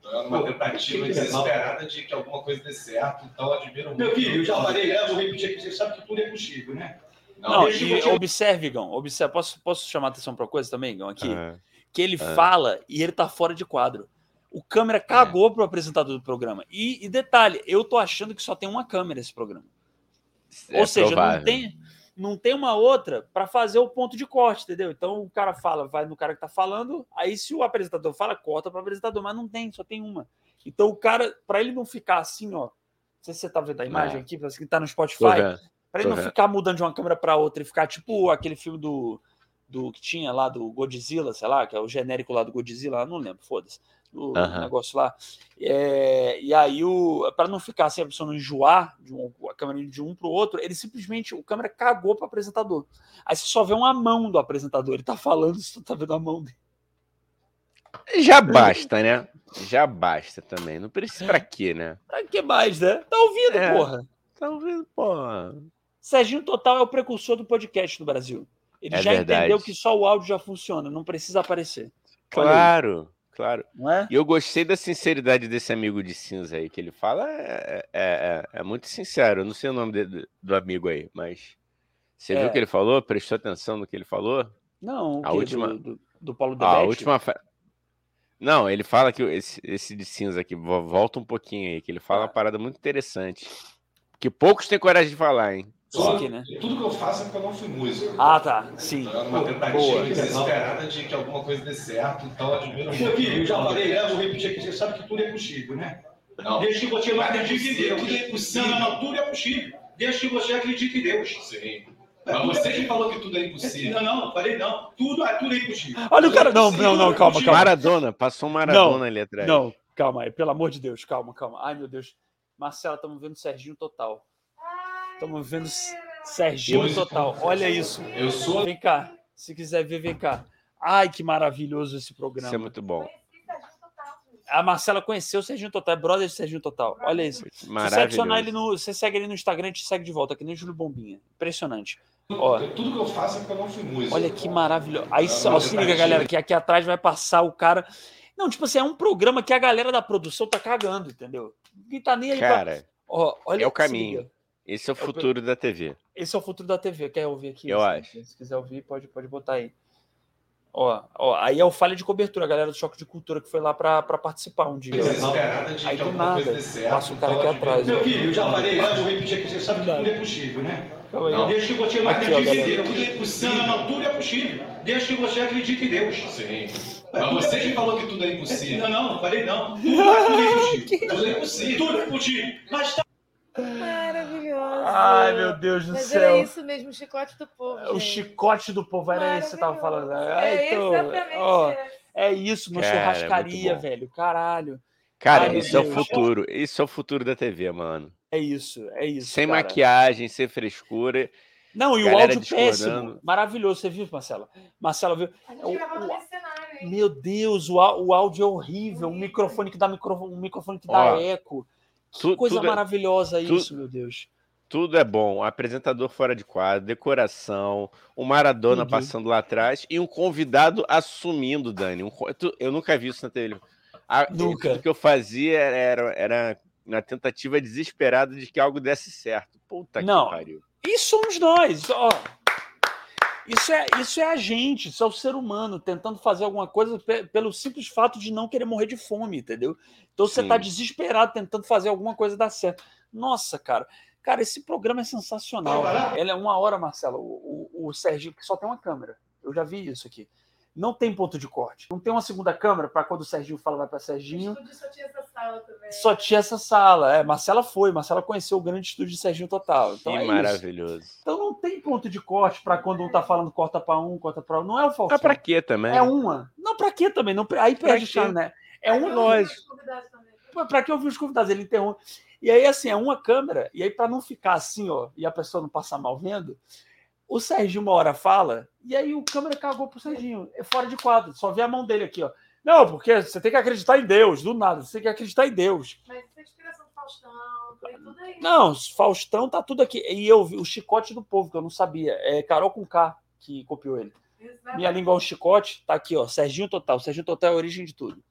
Então é uma tentativa desesperada de que alguma coisa dê certo, então admiro muito. Meu filho, eu já falei, né? Vou repetir aqui, você sabe que tudo é possível, né? Não, não e observe, Gão, observe, posso, posso chamar a atenção para uma coisa também, Gão, aqui? É. Que ele é. fala e ele tá fora de quadro. O câmera cagou é. pro apresentador do programa. E, e, detalhe, eu tô achando que só tem uma câmera esse programa. É Ou seja, provável. não tem, não tem uma outra para fazer o ponto de corte, entendeu? Então o cara fala, vai no cara que tá falando, aí se o apresentador fala, corta para o apresentador, mas não tem, só tem uma. Então o cara, para ele não ficar assim, ó, não sei se você tá vendo a imagem é. aqui, para que tá no Spotify, para ele não vendo. ficar mudando de uma câmera para outra e ficar tipo aquele filme do do que tinha lá do Godzilla, sei lá, que é o genérico lá do Godzilla, não lembro, foda-se o uhum. negócio lá. É, e aí, para não ficar assim, a pessoa não enjoar de um, a câmera de um para o outro, ele simplesmente, o câmera cagou para o apresentador. Aí você só vê uma mão do apresentador, ele tá falando, você tá vendo a mão dele. Já basta, né? Já basta também. Não precisa pra quê, né? Pra que mais, né? Tá ouvindo, é, porra. Tá ouvindo, porra. Serginho Total é o precursor do podcast no Brasil. Ele é já verdade. entendeu que só o áudio já funciona, não precisa aparecer. Claro claro. Não é? E eu gostei da sinceridade desse amigo de cinza aí, que ele fala, é, é, é, é muito sincero. Eu não sei o nome de, do amigo aí, mas você viu o que ele falou? Prestou atenção no que ele falou? Não, a última do, do, do Paulo A última Não, ele fala que esse, esse de cinza aqui, volta um pouquinho aí, que ele fala uma parada muito interessante. Que poucos têm coragem de falar, hein? Tudo, né? tudo que eu faço é porque eu não fui músico. Ah, tá. Sim. Então, é uma tentativa Boa. desesperada de que alguma coisa dê certo. Então, admiro muito. Meu filho, eu já falei, né? Vou repetir aqui. Você sabe que tudo é possível, né? Não. Desde que você não acredite em Deus. Tudo é possível. Não, não, tudo é possível. Desde que você acredite em Deus. Sim. É, Mas você é que falou que tudo é impossível. Não, não, falei não. Tudo, é, tudo é impossível. Olha o cara. Não, não, não, calma, calma. Maradona, passou um Maradona não, ali atrás. Não, calma aí, pelo amor de Deus, calma, calma. Ai, meu Deus. Marcela, estamos vendo Serginho total. Estamos vendo Serginho total. Olha isso. Eu sou. Vem cá. Se quiser ver, vem cá. Ai, que maravilhoso esse programa. Isso é muito bom. A Marcela conheceu o Serginho Total, é brother de Serginho Total. Olha isso. Se você adicionar ele no. Você segue ele no Instagram, te segue de volta, que nem Júlio Bombinha. Impressionante. Ó, tudo que eu faço é porque eu não fui músico. Olha que maravilhoso. Aí só se liga, galera, que aqui atrás vai passar o cara. Não, tipo assim, é um programa que a galera da produção tá cagando, entendeu? Ninguém tá nem aí Cara, pra... Ó, olha é o caminho. Esse é o futuro da TV. Esse é o futuro da TV. Quer ouvir aqui? Eu assim, acho. Se quiser ouvir, pode, pode botar aí. Ó, ó, aí é o falha de cobertura, a galera do Choque de Cultura que foi lá para participar um dia. Aí do nada, passa o cara aqui atrás. Meu filho, eu já falei, eu vou repetir aqui, você sabe que tudo é possível, né? Não. Desde que você não acredite em Deus. Tudo é possível. Não, não, tudo é possível. Desde que você acredite em Deus. Sim. Mas você que falou que tudo é impossível. Não, não, falei não. Tudo é impossível. Tudo é impossível. Tudo é possível. Mas tá. Ai, meu Deus do Mas céu. Era isso mesmo, o chicote do povo. O gente. chicote do povo, era isso que você tava falando. É, então, exatamente ó, é isso, no Cara, é churrascaria, é velho. Caralho. Cara, Ai, isso é o futuro. Isso é o futuro da TV, mano. É isso, é isso. Sem cara. maquiagem, sem frescura. Não, e o áudio péssimo. Maravilhoso. Você viu, Marcela? Marcela viu? A O- gente gravava o- nesse cenário, hein? Meu Deus, o, o áudio é horrível. Um microfone que dá microfone, um microfone que dá Ó, eco. Que tu- coisa tudo é- maravilhosa tu- isso, meu Deus. Tudo é bom. Apresentador fora de quadro, decoração, o Maradona Tudo. passando lá atrás e um convidado assumindo, Dani. Um eu nunca vi isso na TV. A- Nunca. Tudo que eu fazia era, era na tentativa desesperada de que algo desse certo. Puta Não. que pariu. E somos nós. Ó, isso, é, isso é a gente, isso é o ser humano tentando fazer alguma coisa pe- pelo simples fato de não querer morrer de fome, entendeu? Então você Sim. tá desesperado tentando fazer alguma coisa dar certo. Nossa, cara. Cara, esse programa é sensacional. Ele é uma hora, Marcelo. O, o, o Serginho, que só tem uma câmera. Eu já vi isso aqui. Não tem ponto de corte. Não tem uma segunda câmera para quando o Serginho fala vai para O Serginho. estúdio só tinha essa sala também. Só tinha essa sala. É, Marcela foi. Marcela conheceu o grande estúdio de Serginho Total. Então que é isso. maravilhoso. Então não tem ponto de corte para quando um tá falando corta para um, corta para outro. Não é o Faustão. Mas pra quê também? É uma. Não, para quê também? Não, aí Pra perde o né? É um eu lógico. vi os convidados também. Para que ouvir os convidados? Ele interrompe. E aí, assim, é uma câmera. E aí, para não ficar assim, ó, e a pessoa não passar mal vendo, o Serginho uma hora fala, e aí o câmera cagou pro Serginho. É fora de quadro. Só vê a mão dele aqui, ó. Não, porque você tem que acreditar em Deus, do nada. Você tem que acreditar em Deus. Mas é inspiração do Faustão, foi tudo aí. Não, Faustão tá tudo aqui. E eu vi o chicote do povo, que eu não sabia. É Carol com K que copiou ele. Minha língua é um chicote, tá aqui, ó. Serginho Total. Serginho Total é a origem de tudo.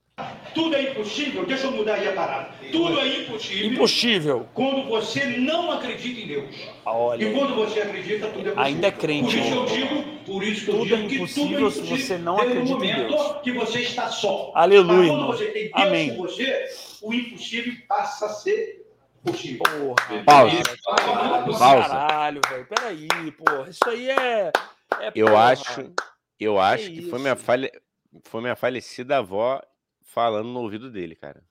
Tudo é impossível, deixa eu mudar aí a parada. Tudo é impossível Impossível. quando você não acredita em Deus. Olha. E quando você acredita, tudo é possível. Ainda é crente. Por isso eu digo, por isso que eu Tudo digo é que impossível tudo é se impossível. você não acredita em momento Deus. que você está só. Aleluia, Mas quando você tem Deus Amém. com você, o impossível passa a ser possível. Porra. Pausa. Caralho, Pausa. Caralho, velho. Peraí, porra. Isso aí é. é Eu porra. acho, eu acho que foi minha falha, foi minha falecida avó falando no ouvido dele, cara.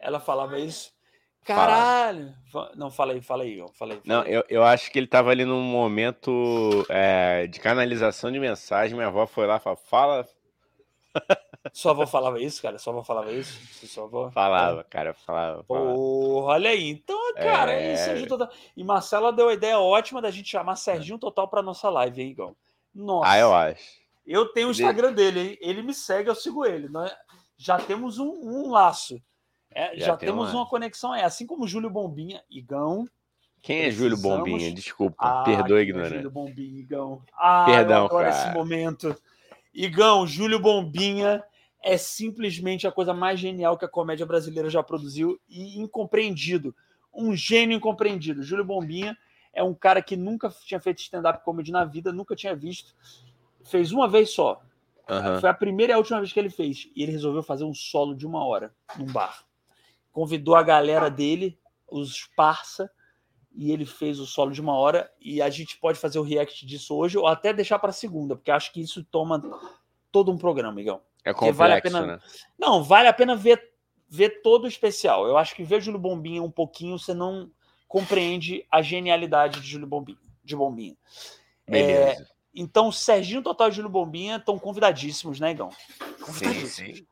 Ela falava isso. Caralho. Fa- Não, fala aí, fala aí, Igor. Fala aí. fala Não, eu, eu acho que ele tava ali num momento é, de canalização de mensagem. Minha avó foi lá e falou, fala, Sua avó falava isso, cara? Sua avó falava isso? Sua avó? falava, cara, falava. falava. Porra, olha aí. Então, cara, é. É. isso Total. E Marcela deu a ideia ótima da gente chamar Serginho Total pra nossa live, hein, Igor? Nossa. Ah, eu acho. Eu tenho o Instagram dele, hein? Ele me segue, eu sigo ele. Nós já temos um, um laço. É, Já já tem temos uma- uma conexão. É assim como Júlio Bombinha, Igão. Quem é Júlio Bombinha? Desculpa, Ah, perdoa a quem é. Júlio Bombinha, Igão. Ah, Perdão, eu cara. esse momento. Igão, Júlio Bombinha é simplesmente a coisa mais genial que a comédia brasileira já produziu e incompreendido. Um gênio incompreendido. Júlio Bombinha é um cara que nunca tinha feito stand-up comedy na vida, nunca tinha visto. Fez uma vez só. Aham. Foi a primeira e a última vez que ele fez. E ele resolveu fazer um solo de uma hora num bar. Convidou a galera dele, os parça, e ele fez o solo de uma hora. E a gente pode fazer o react disso hoje ou até deixar para segunda, porque acho que isso toma todo um programa, Miguel. É Porque complexo, vale a pena- né? Não, vale a pena ver, ver todo o especial. Eu acho que ver Júlio Bombinha um pouquinho, você não compreende a genialidade de Júlio Bombinha. De Bombinha. Beleza. Então, Serginho Total e Júlio Bombinha estão convidadíssimos, né, Igão? sim, Convidadíssimos. sim.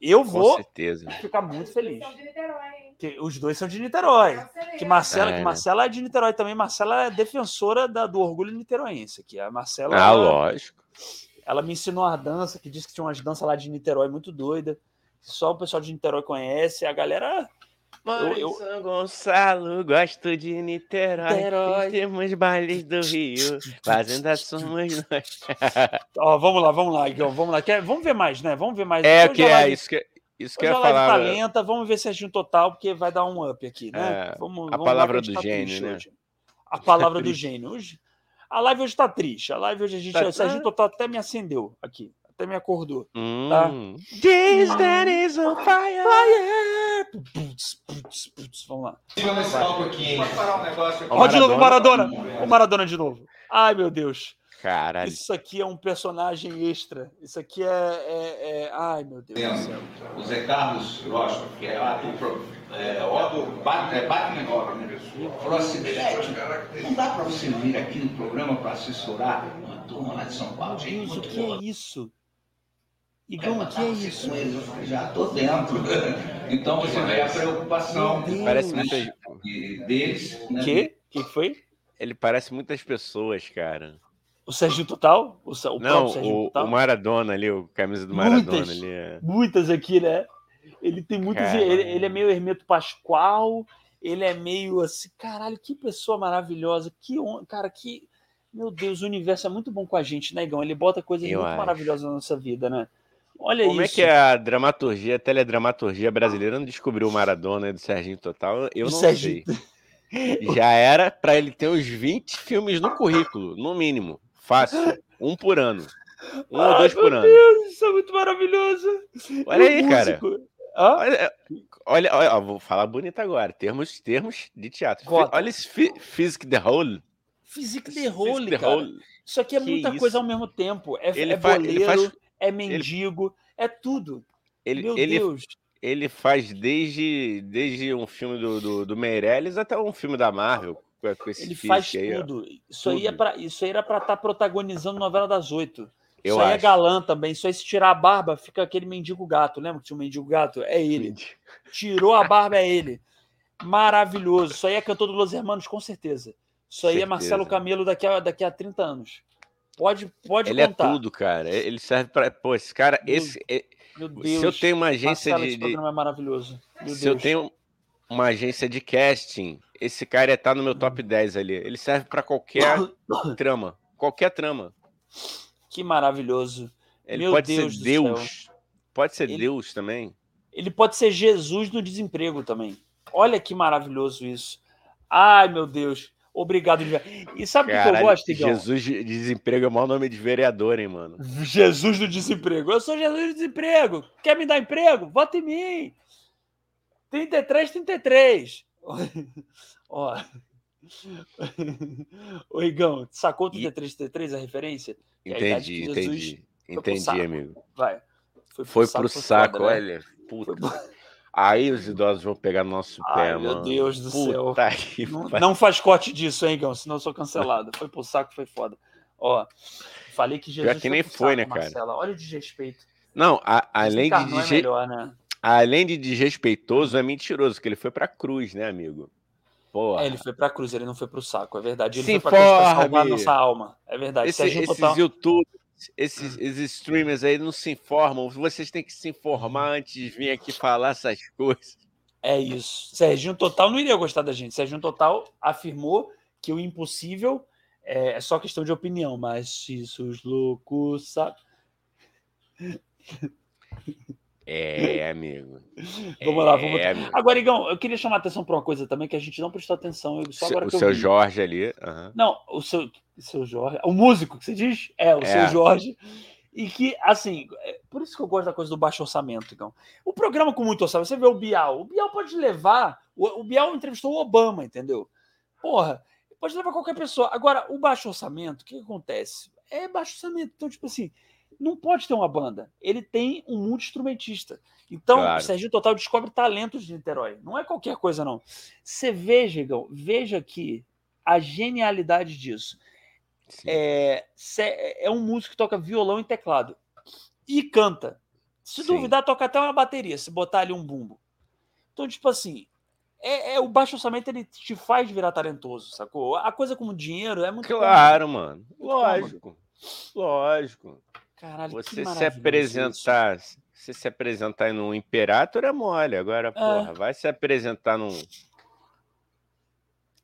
Eu Com vou certeza. ficar muito feliz. São de Niterói? Que os dois são de Niterói. Ver. Que Marcela, É, que? Marcela é de Niterói também. Marcela é defensora da- do orgulho niteroense. Que a Marcela, Ah, ela, lógico. ela me ensinou a dança, que disse que tinha umas danças lá de Niterói muito doida. Só o pessoal de Niterói conhece. A galera. Moro eu- em São Gonçalo, gosto de Niterói. Niterói. Temos bailes do Rio, fazenda somos nós. Ó, vamos lá, vamos lá, Igão. Vamos lá. Quer- vamos ver mais, né? Vamos ver mais. É, Hoje que a é live- isso que, isso que eu a ia live falar. tá lenta, vamos ver Serginho Total, porque vai dar um up aqui, né? É, vamos, a vamos palavra do gente gênio, né? hoje. A palavra do triste. gênio. Hoje, a live hoje tá triste. A live hoje a gente. Tá- o Serginho Total até me acendeu aqui. Até me acordou. Hum. This that is on fire. Fire! Putz, putz, putz. Vamos lá. Siga nesse palco aqui, hein? Pode parar um negócio aqui. Ó, de novo o Maradona. O Maradona de novo. Ai, meu Deus. Caralho. Isso aqui é um personagem extra. Isso aqui é. é- é- Ai, meu Deus do céu. O Zé Carlos Rocha, que é ator, pro- é, Otto Bat- é, Batman Otto, né? falou assim, não dá para você vir aqui no programa para assessorar uma turma lá de São Paulo, gente Deus, o que é isso? Igão, o que é isso? já tô dentro. Então você vê a preocupação. Parece muita. de- deles, né? O quê? O que que foi? ele parece muitas pessoas, cara. O Serginho Total? O, o Não, o, Total? o Maradona ali, o camisa do Maradona Muitas. ali. é- Muitas aqui, né? Ele tem muitas. Ele, ele é meio Hermeto Pascoal. Ele é meio assim. Caralho, que pessoa maravilhosa. Que Cara, que. Meu Deus, o universo é muito bom com a gente, né, Igão? Ele bota coisas Eu muito acho. maravilhosas na nossa vida, né? Olha Como isso. é que é a dramaturgia, a teledramaturgia brasileira não descobriu o Maradona e do Serginho Total? Eu Do não Serginho. sei. Já era pra ele ter uns 20 filmes no currículo, no mínimo. Fácil. Um por ano. Um ou Ai, dois meu por ano. Deus, isso é muito maravilhoso. Olha E aí, cara. músico? Hã? Olha, olha, olha, ó, vou falar bonito agora. Termos, termos de teatro. Bota. Olha esse fi, Physic the de Physic role, the cara. Whole. Isso aqui é Que muita isso? coisa ao mesmo tempo. É, Ele é fa- boleiro, ele faz- é mendigo, é tudo. Ele, Meu ele, Deus. ele faz desde, desde um filme do, do, do Meirelles até um filme da Marvel. Com, com esse Ele faz aí, ó. tudo. Isso aí é Tudo. para isso aí era pra estar protagonizando novela das oito. Eu Isso aí é acho. galã também. Isso aí se tirar a barba, fica aquele mendigo gato. Lembra que tinha um mendigo gato? É ele. Tirou a barba, é ele. Maravilhoso. Isso aí é cantor do Los Hermanos, com certeza. Isso aí é Certeza. Marcelo Camelo daqui a, daqui a 30 anos. Pode, pode Ele é contar. tudo, cara. Ele serve pra. Pô, esse cara. Meu Esse, é- Meu Deus. se eu tenho uma agência Marcelo, de. esse programa é maravilhoso. Meu se eu Deus. tenho uma agência de casting, esse cara estar no meu top 10 ali. Ele serve pra qualquer trama. Qualquer trama. Que maravilhoso. Ele Meu pode Deus ser Deus. Pode ser Ele- Deus também. Ele pode ser Jesus no desemprego também. Olha que maravilhoso isso. Ai, meu Deus. Obrigado. E sabe o que eu gosto, Igão? Jesus de desemprego é o maior nome de vereador, hein, mano? Jesus do desemprego. Eu sou Jesus do desemprego. Quer me dar emprego? Vota em mim. 33, 33. Ó. Ô, Igão, sacou o 33, 33 a referência? É a Entendi, entendi. pro Entendi, saco. amigo. Vai. Foi pro foi saco, foda, né? olha. Puta. Aí os idosos vão pegar no nosso pé, Ai, meu mano. Deus do céu. Puta que Não, não faz corte disso, hein, Igão? Senão eu sou cancelado. Foi pro saco, foi foda. Ó, falei que Jesus. Pior que nem foi, saco, né, cara? Marcela. Olha o desrespeito. Não, a- além, de Desencarnou é desre- melhor, né? além de desrespeitoso, é mentiroso, porque ele foi pra cruz, né, amigo? Porra. É, ele foi pra cruz, ele não foi pro saco, é verdade. Ele Se foi pra cruz pra salvar a nossa alma. É verdade. Esse- esses Total. youtubers, esses, esses streamers aí não se informam. Vocês têm que se informar antes de vir aqui falar essas coisas. É isso. Serginho Total não iria gostar da gente. Serginho Total afirmou que o impossível é é só questão de opinião, mas se os loucos sabem. É, amigo. Vamos lá, vamos. É, amigo. Agora, Igão, eu queria chamar a atenção para uma coisa também que a gente não prestou atenção. Eu, só agora o seu. Jorge ali. aham. Não, o seu, seu Jorge. O músico que você diz? É, o É. seu Jorge. E que, assim, é por isso que eu gosto da coisa do baixo orçamento, então. O programa com muito orçamento, você vê o Bial. O Bial pode levar. O, o Bial entrevistou o Obama, entendeu? Porra, pode levar qualquer pessoa. Agora, o baixo orçamento, o que, que acontece? É baixo orçamento. Então, tipo assim, não pode ter uma banda. Ele tem um multi-instrumentista. Então, Claro. o Serginho Total descobre talentos de Niterói. Não é qualquer coisa, não. Você veja, Igão, veja aqui a genialidade disso. É, cê- é um músico que toca violão e teclado e canta. Se Sim. duvidar, toca até uma bateria, se botar ali um bumbo. Então, tipo assim, é, é- o baixo orçamento ele te faz virar talentoso, sacou? A coisa como dinheiro é muito. Claro, mano. cômodo. Lógico. Lógico. Caralho, Você se apresentar, você se apresentar num Imperator é mole. Agora, porra, vai se apresentar num, isso.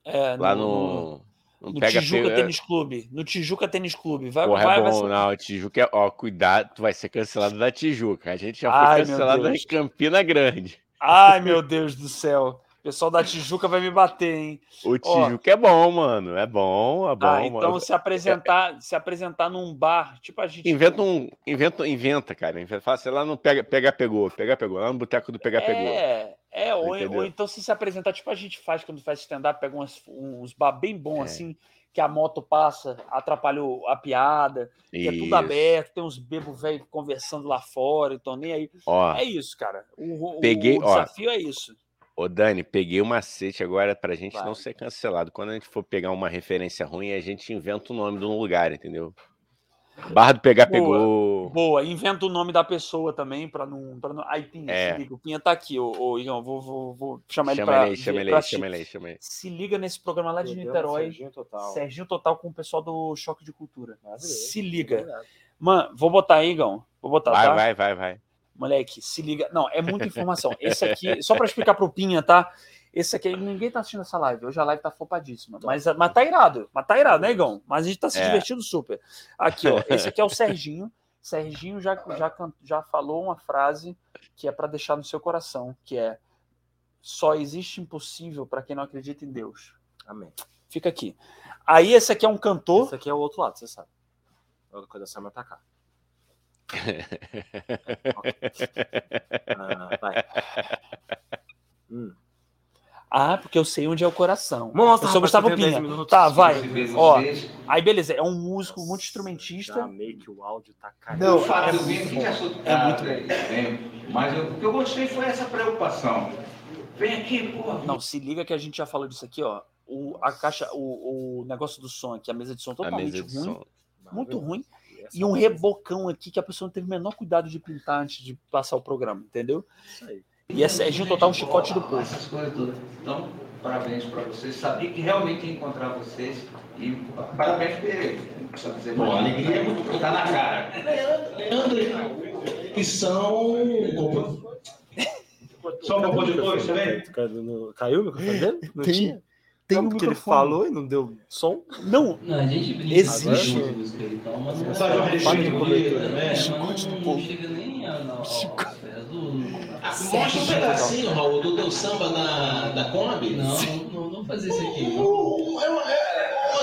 É, lá no, no, no no pega Tijuca pega. Tênis Clube. No Tijuca Tênis Clube. Vai, Porra, vai, é vai bom, ser- não. Tijuca é. Ó, cuidado, tu vai ser cancelado da Tijuca. A gente já Ai, foi cancelado em Campina Grande. Ai, meu Deus do céu. O pessoal da Tijuca vai me bater, hein? O Tijuca é bom, mano. É bom, é bom. ah, então mano. se apresentar, se apresentar num bar, tipo a gente. Inventa um. Inventa, inventa, cara. Inventa, fala, sei lá, no pega, pega pegou. Pega pegou. Lá no boteco do pega pegou. É, é ou, ou então se se apresentar, tipo a gente faz quando faz stand-up, pega umas- uns bar bem bons É. assim, que a moto passa, atrapalha o- a piada, que é tudo aberto, tem uns bebos velhos conversando lá fora, então nem aí. Ó, É isso, cara. O, Peguei, o ó. desafio é isso. ô Dani, peguei o macete agora pra gente Vai. não ser cancelado. Quando a gente for pegar uma referência ruim, a gente inventa o nome de um lugar, entendeu? Barra do pegar, Boa. pegou. Boa, inventa o nome da pessoa também, pra não. Pra não... Aí, Pinha, É. se liga. O Pinha tá aqui, ô, ô Igão. Vou, vou, vou chamar ele pra. ele chama ele pra chama ele chama ele. Se liga nesse programa lá de Niterói. Serginho Total. Serginho Total com o pessoal do Choque de Cultura. Maravilhoso. Se liga. Obrigado. Mano, vou botar aí, Igão. Vou botar, Vai, tá? vai, vai, vai. Moleque, se liga. Não, é muita informação. Esse aqui, só pra explicar pro Pinha, tá? Esse aqui, ninguém tá assistindo essa live. Hoje a live tá flopadíssima. Mas, mas tá irado. Mas tá irado, né, Igão? Mas a gente tá se É. divertindo super. Aqui, ó. Esse aqui é o Serginho. Serginho já, já, já falou uma frase que é pra deixar no seu coração, que é só existe impossível pra quem não acredita em Deus. Amém. Fica aqui. Aí esse aqui é um cantor. Esse aqui é o outro lado, você sabe. A outra coisa é só me atacar. Ah, vai. Hum. Ah, porque eu sei onde é o coração. Mostra, eu sou rapaz, Gustavo você tem 10 Pinha. minutos. Tá, vai. Ó, aí beleza, é um músico Nossa, multi-instrumentista. Já meio que o áudio tá caindo. Não, é muito aqui bom. te É muito bem, mas eu- o que eu gostei foi essa preocupação. Vem aqui, porra. Não, se liga que a gente já falou disso aqui, ó. O, a caixa, o, o negócio do som aqui, a mesa de som totalmente de ruim, som. muito ruim. Essa E um rebocão aqui que a pessoa não teve o menor cuidado de pintar antes de passar o programa, entendeu? Isso aí. E é Serginho Total, um chicote do povo. Essas coisas todas. Então, parabéns para vocês. Sabia que realmente ia encontrar vocês. E parabéns por não precisa dizer Bom, a alegria é muito Tá na cara. Leandro, que são. São compositores também? Caiu, caiu o microfone dele? Não Tem- tinha? Tem Não, um porque ele microfone. falou e não deu som. Não, Não, a gente brinca Existe. com música e tal, mas não cobertura. bonita, né? É, Chicote mas do não, povo. não chega nem a. Mostra um pedacinho, Raul, do teu samba na, da Kombi. Não, não, não, fazer isso aqui. Uh,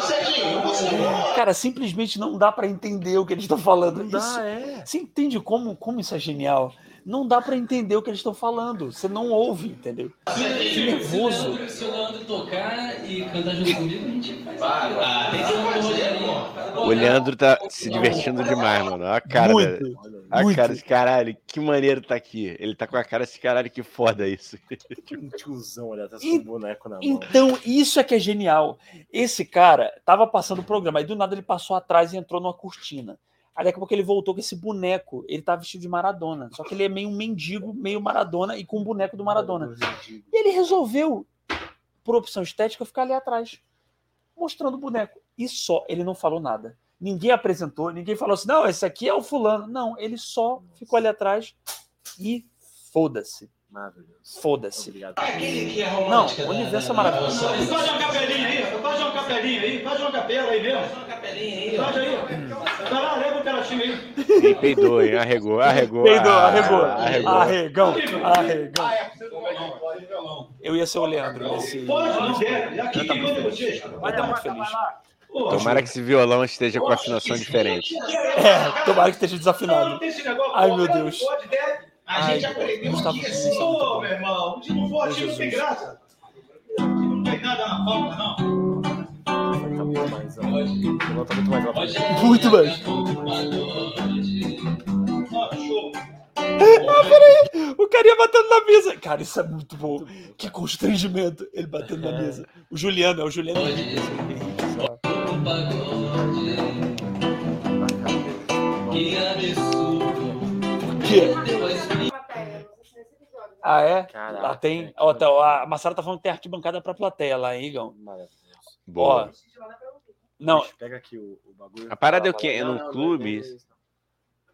Serginho, você. cara, simplesmente não dá pra entender o que eles estão falando. Não Isso- dá, é. Você entende como, como isso é genial? Não dá pra entender o que eles estão falando. Você não ouve, entendeu? Que nervoso. Se o Leandro- tocar e cantar junto comigo, a gente faz Vai, vai, tem que fazer. O Leandro tá se divertindo demais, mano. Olha a cara. Muito. dele. A muito. cara desse caralho, que maneiro tá aqui. Ele tá com a cara desse caralho, que foda isso. Tinha um tiozão olha, até com um boneco na mão. Então, isso é que é genial. Esse cara tava passando o programa, aí do nada ele passou atrás e entrou numa cortina. Aí daqui a pouco ele voltou com esse boneco. Ele tá vestido de Maradona. Só que ele é meio um mendigo, meio Maradona e com um boneco do Maradona. E ele resolveu, por opção estética, ficar ali atrás, mostrando o boneco. E só, ele não falou nada. Ninguém apresentou, ninguém falou assim, não, esse aqui é o fulano. Não, ele só ficou ali atrás e foda-se. Maravilhoso. Foda-se. Obrigado. Aquele que é Não, o da- universo é maravilhoso. da- Faz uma capelinha aí, faz uma capelinha aí, faz uma capela aí mesmo. Faz aí. Vai lá, leva o pedacinho aí. Ele peidou, hein? Arregou, arregou. Peidou, ah, arregou. arregou. Arregão, arregão. Eu ia ser o Leandro nesse. Pode, não. Aqui Eu tô quem muito manda feliz. vocês. Vai estar muito feliz. Tomara que esse violão esteja com afinação diferente. É, tomara que esteja desafinado. Ai, pô, meu Deus. A gente Ai, aprendeu Gustavo aqui assim. Meu irmão, se não for assim, não tem graça. Aqui não tem nada na pauta, não. Tá muito mais alto. Tá muito mais alto. Muito mais. Ó, show. O carinha batendo na mesa. Cara, isso é muito bom. Que constrangimento. Ele batendo na mesa. O Juliano, é o Juliano Henrique. Um pagode, que absurdo. Que? Ah, é? Caraca, Lá tem. Ó, tá, a Massara tá falando que tem arquibancada pra plateia lá, hein, Igão? Boa. Não, Pega aqui o, o bagulho. A parada é o quê? É num clube?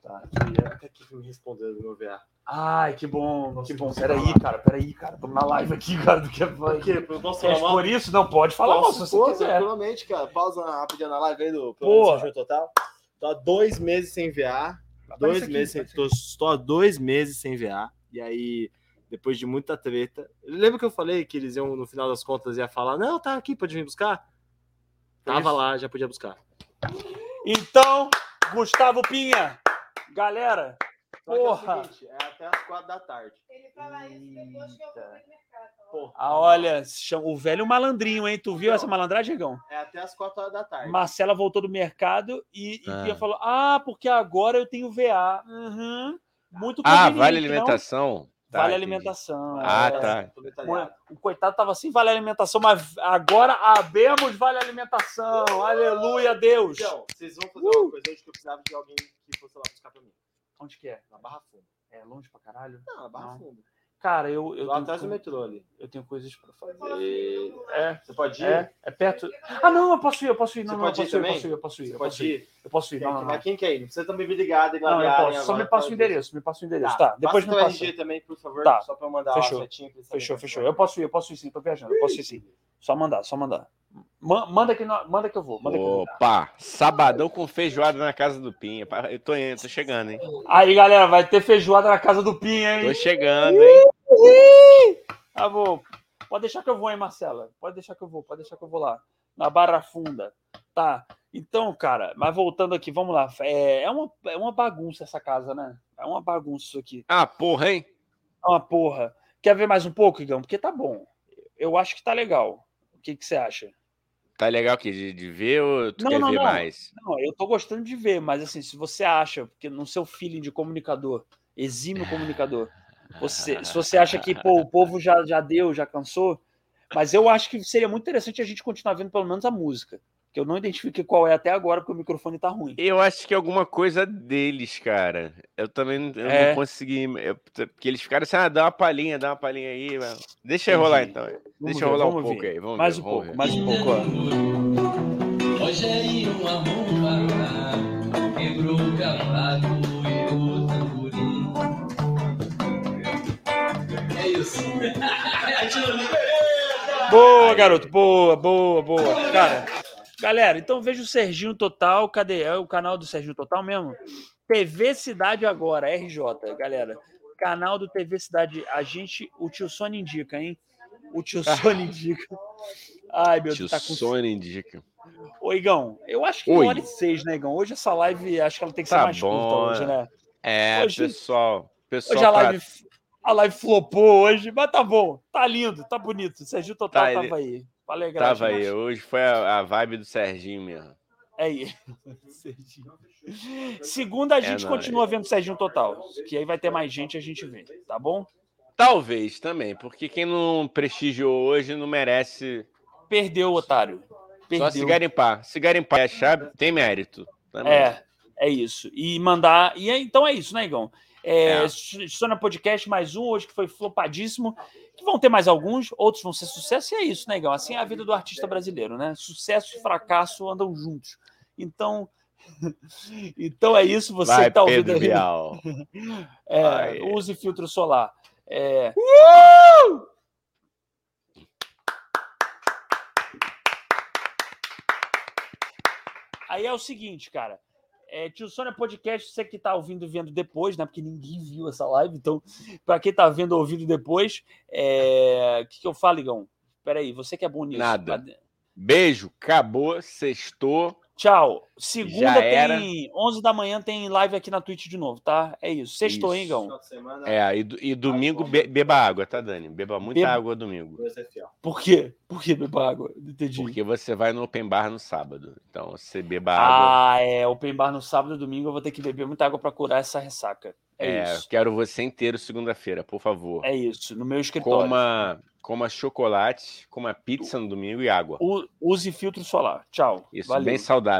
Tá. Queria até que me respondeu do meu VA. Ai, que bom, que bom. Peraí, cara, peraí, cara. Tamo na live aqui, cara. Do que Por? Eu posso falar mal? expor isso? Não, pode falar mal se você quiser. tranquilamente, cara. Pausa rapidinho na live aí do programa Total. Tô há dois meses sem VA. Dois aqui, meses sem, tô, estou há dois meses sem VA. E aí, depois de muita treta. Lembra que eu falei que eles iam, no final das contas, ia falar: Não, tá aqui, pode vir buscar? Tava lá, já podia buscar. Então, Gustavo Pinha, galera, Só que é o Porra. seguinte, é até as quatro da tarde. Ele fala isso depois que eu vou no mercado. ó. Porra. ah, olha, o velho malandrinho, hein? Tu viu essa malandragem, Gão? É até as quatro horas da tarde. Marcela voltou do mercado e, e Ah. Pinha falou: Ah, porque agora eu tenho VA. Uhum. Muito Ah, vale não? alimentação? Tá, vale entendi. alimentação. Ah, é. tá. O coitado tava sem vale alimentação, mas agora abemos vale alimentação. Aleluia, Deus. Então, vocês vão fazer uma coisa hoje que eu precisava de alguém que fosse lá buscar pra mim. Onde que é? Na Barra Funda. É longe pra caralho? Não, na Barra Não. Funda. Cara, eu, eu, lá tenho, atrás do metrô ali. eu tenho coisas pra fazer. É, Você pode ir? é, é perto. Ah, não, eu posso ir, eu posso ir. Não, Você não, eu pode ir posso ir, eu também? posso ir, eu posso ir. Você Eu pode posso ir. ir? Eu posso ir. Não, não, não. Mas quem quer ir? Não precisa também vir ligado e Não, eu posso. Só me passa o endereço, me passa o endereço. Tá, depois me passa RG também, por favor, Tá. só pra eu mandar Fechou. Fechou, fechou. Eu posso ir, eu posso ir sim, tô viajando. Eu posso ir sim. Só mandar, só mandar. Ma- Manda que, manda que eu vou. Manda que. Opa, sabadão com feijoada na casa do Pinha. Eu tô indo, tô chegando, hein? Aí, galera, vai ter feijoada na casa do Pinha, Tô hein? chegando, hein? Tá bom. Pode deixar que eu vou, hein, Marcela? Pode deixar que eu vou, pode deixar que eu vou lá. Na Barra Funda. Tá. Então, cara, mas voltando aqui, vamos lá. É, é, uma, é uma bagunça essa casa, né? É uma bagunça isso aqui. Ah, porra, hein? É uma porra. Quer ver mais um pouco, Igão? Porque tá bom. Eu acho que tá legal. O que, que você acha? Tá legal aqui de, de ver ou tu Não, quer não, ver não. mais? Não, eu tô gostando de ver, mas assim, se você acha, porque no seu feeling de comunicador, exímio comunicador, você, se você acha que pô, o povo já, já deu, já cansou, mas eu acho que seria muito interessante a gente continuar vendo pelo menos a música, que eu não identifiquei qual é até agora, porque o microfone tá ruim. Eu acho que é alguma coisa deles, cara. Eu também não, eu É. não consegui. eu- porque eles ficaram assim, ah, dá uma palhinha, dá uma palhinha aí. mano. Deixa eu rolar então. Deixa eu ver, rolar um vamos pouco ver. aí. Vamos mais ver, um vamos pouco, ver. mais um pouco, ó. Rogerinho arruma, quebrou o cavaco e o tamborim. É isso. Boa, garoto, boa, boa, boa. Cara, galera, então veja o Serginho Total, cadê? É o canal do Serginho Total mesmo? TV Cidade Agora, RJ, galera. Canal do TV Cidade, a gente, o tio Sônia indica, hein? O tio Sônia indica. Ai, meu Deus, tá com... Sônia indica. Ô, Igão, eu acho que Oi. uma hora e seis, né, Igão? Hoje essa live, acho que ela tem que ser Tá mais curta bom, hoje, né? É, Hoje- pessoal. Pessoal Hoje a tá- live, a live flopou hoje, mas tá bom, tá lindo, tá bonito. O Serginho Total Tá, ele- tava aí. Pra alegrar a tava aí. Hoje foi a, a vibe do Serginho mesmo. É aí. Segunda, a É gente nóis. continua vendo Serginho Total. Que aí vai ter mais gente, a gente vê, tá bom? Talvez também, porque quem não prestigiou hoje não merece. Perdeu, otário. Perdeu. Só se garimpar. Se garimpar e achar, tem mérito. Também. É, é isso. E mandar. E é- então é isso, né, Igão? É, É. Sona Podcast, mais um, hoje que foi flopadíssimo. Que vão ter mais alguns, outros vão ser sucesso, e é isso, né, Igão? Assim é a vida do artista brasileiro, né? Sucesso e fracasso andam juntos. Então. então é isso, você Vai, que tá ouvindo Pedro aí. Bial. É, Vai. use filtro solar. É, Aí é o seguinte, cara. É, Tio Sônia Podcast, você que tá ouvindo e vendo depois, né? Porque ninguém viu essa live, então, para quem tá vendo ou ouvindo depois, é... o que, que eu falo, Igão? Peraí, você que é bom nisso. Nada. Beijo, acabou, sextou. Tchau. Segunda Já era. tem. 11 da manhã tem live aqui na Twitch de novo, tá? É isso. Sextou, hein, semana, É, e, e domingo be- beba água, tá, Dani? Beba muita Beba- água domingo. FL. Por quê? Por que beber água? Entendi. Porque você vai no open bar no sábado. Então você beba água. Ah, é. Open bar no sábado e domingo eu vou ter que beber muita água pra curar essa ressaca. É, É, isso. quero você inteiro segunda-feira, por favor. É isso. No meu escritório. Coma, coma chocolate, coma pizza no domingo e água. Use filtro solar. Tchau. Isso, Valeu. bem saudável.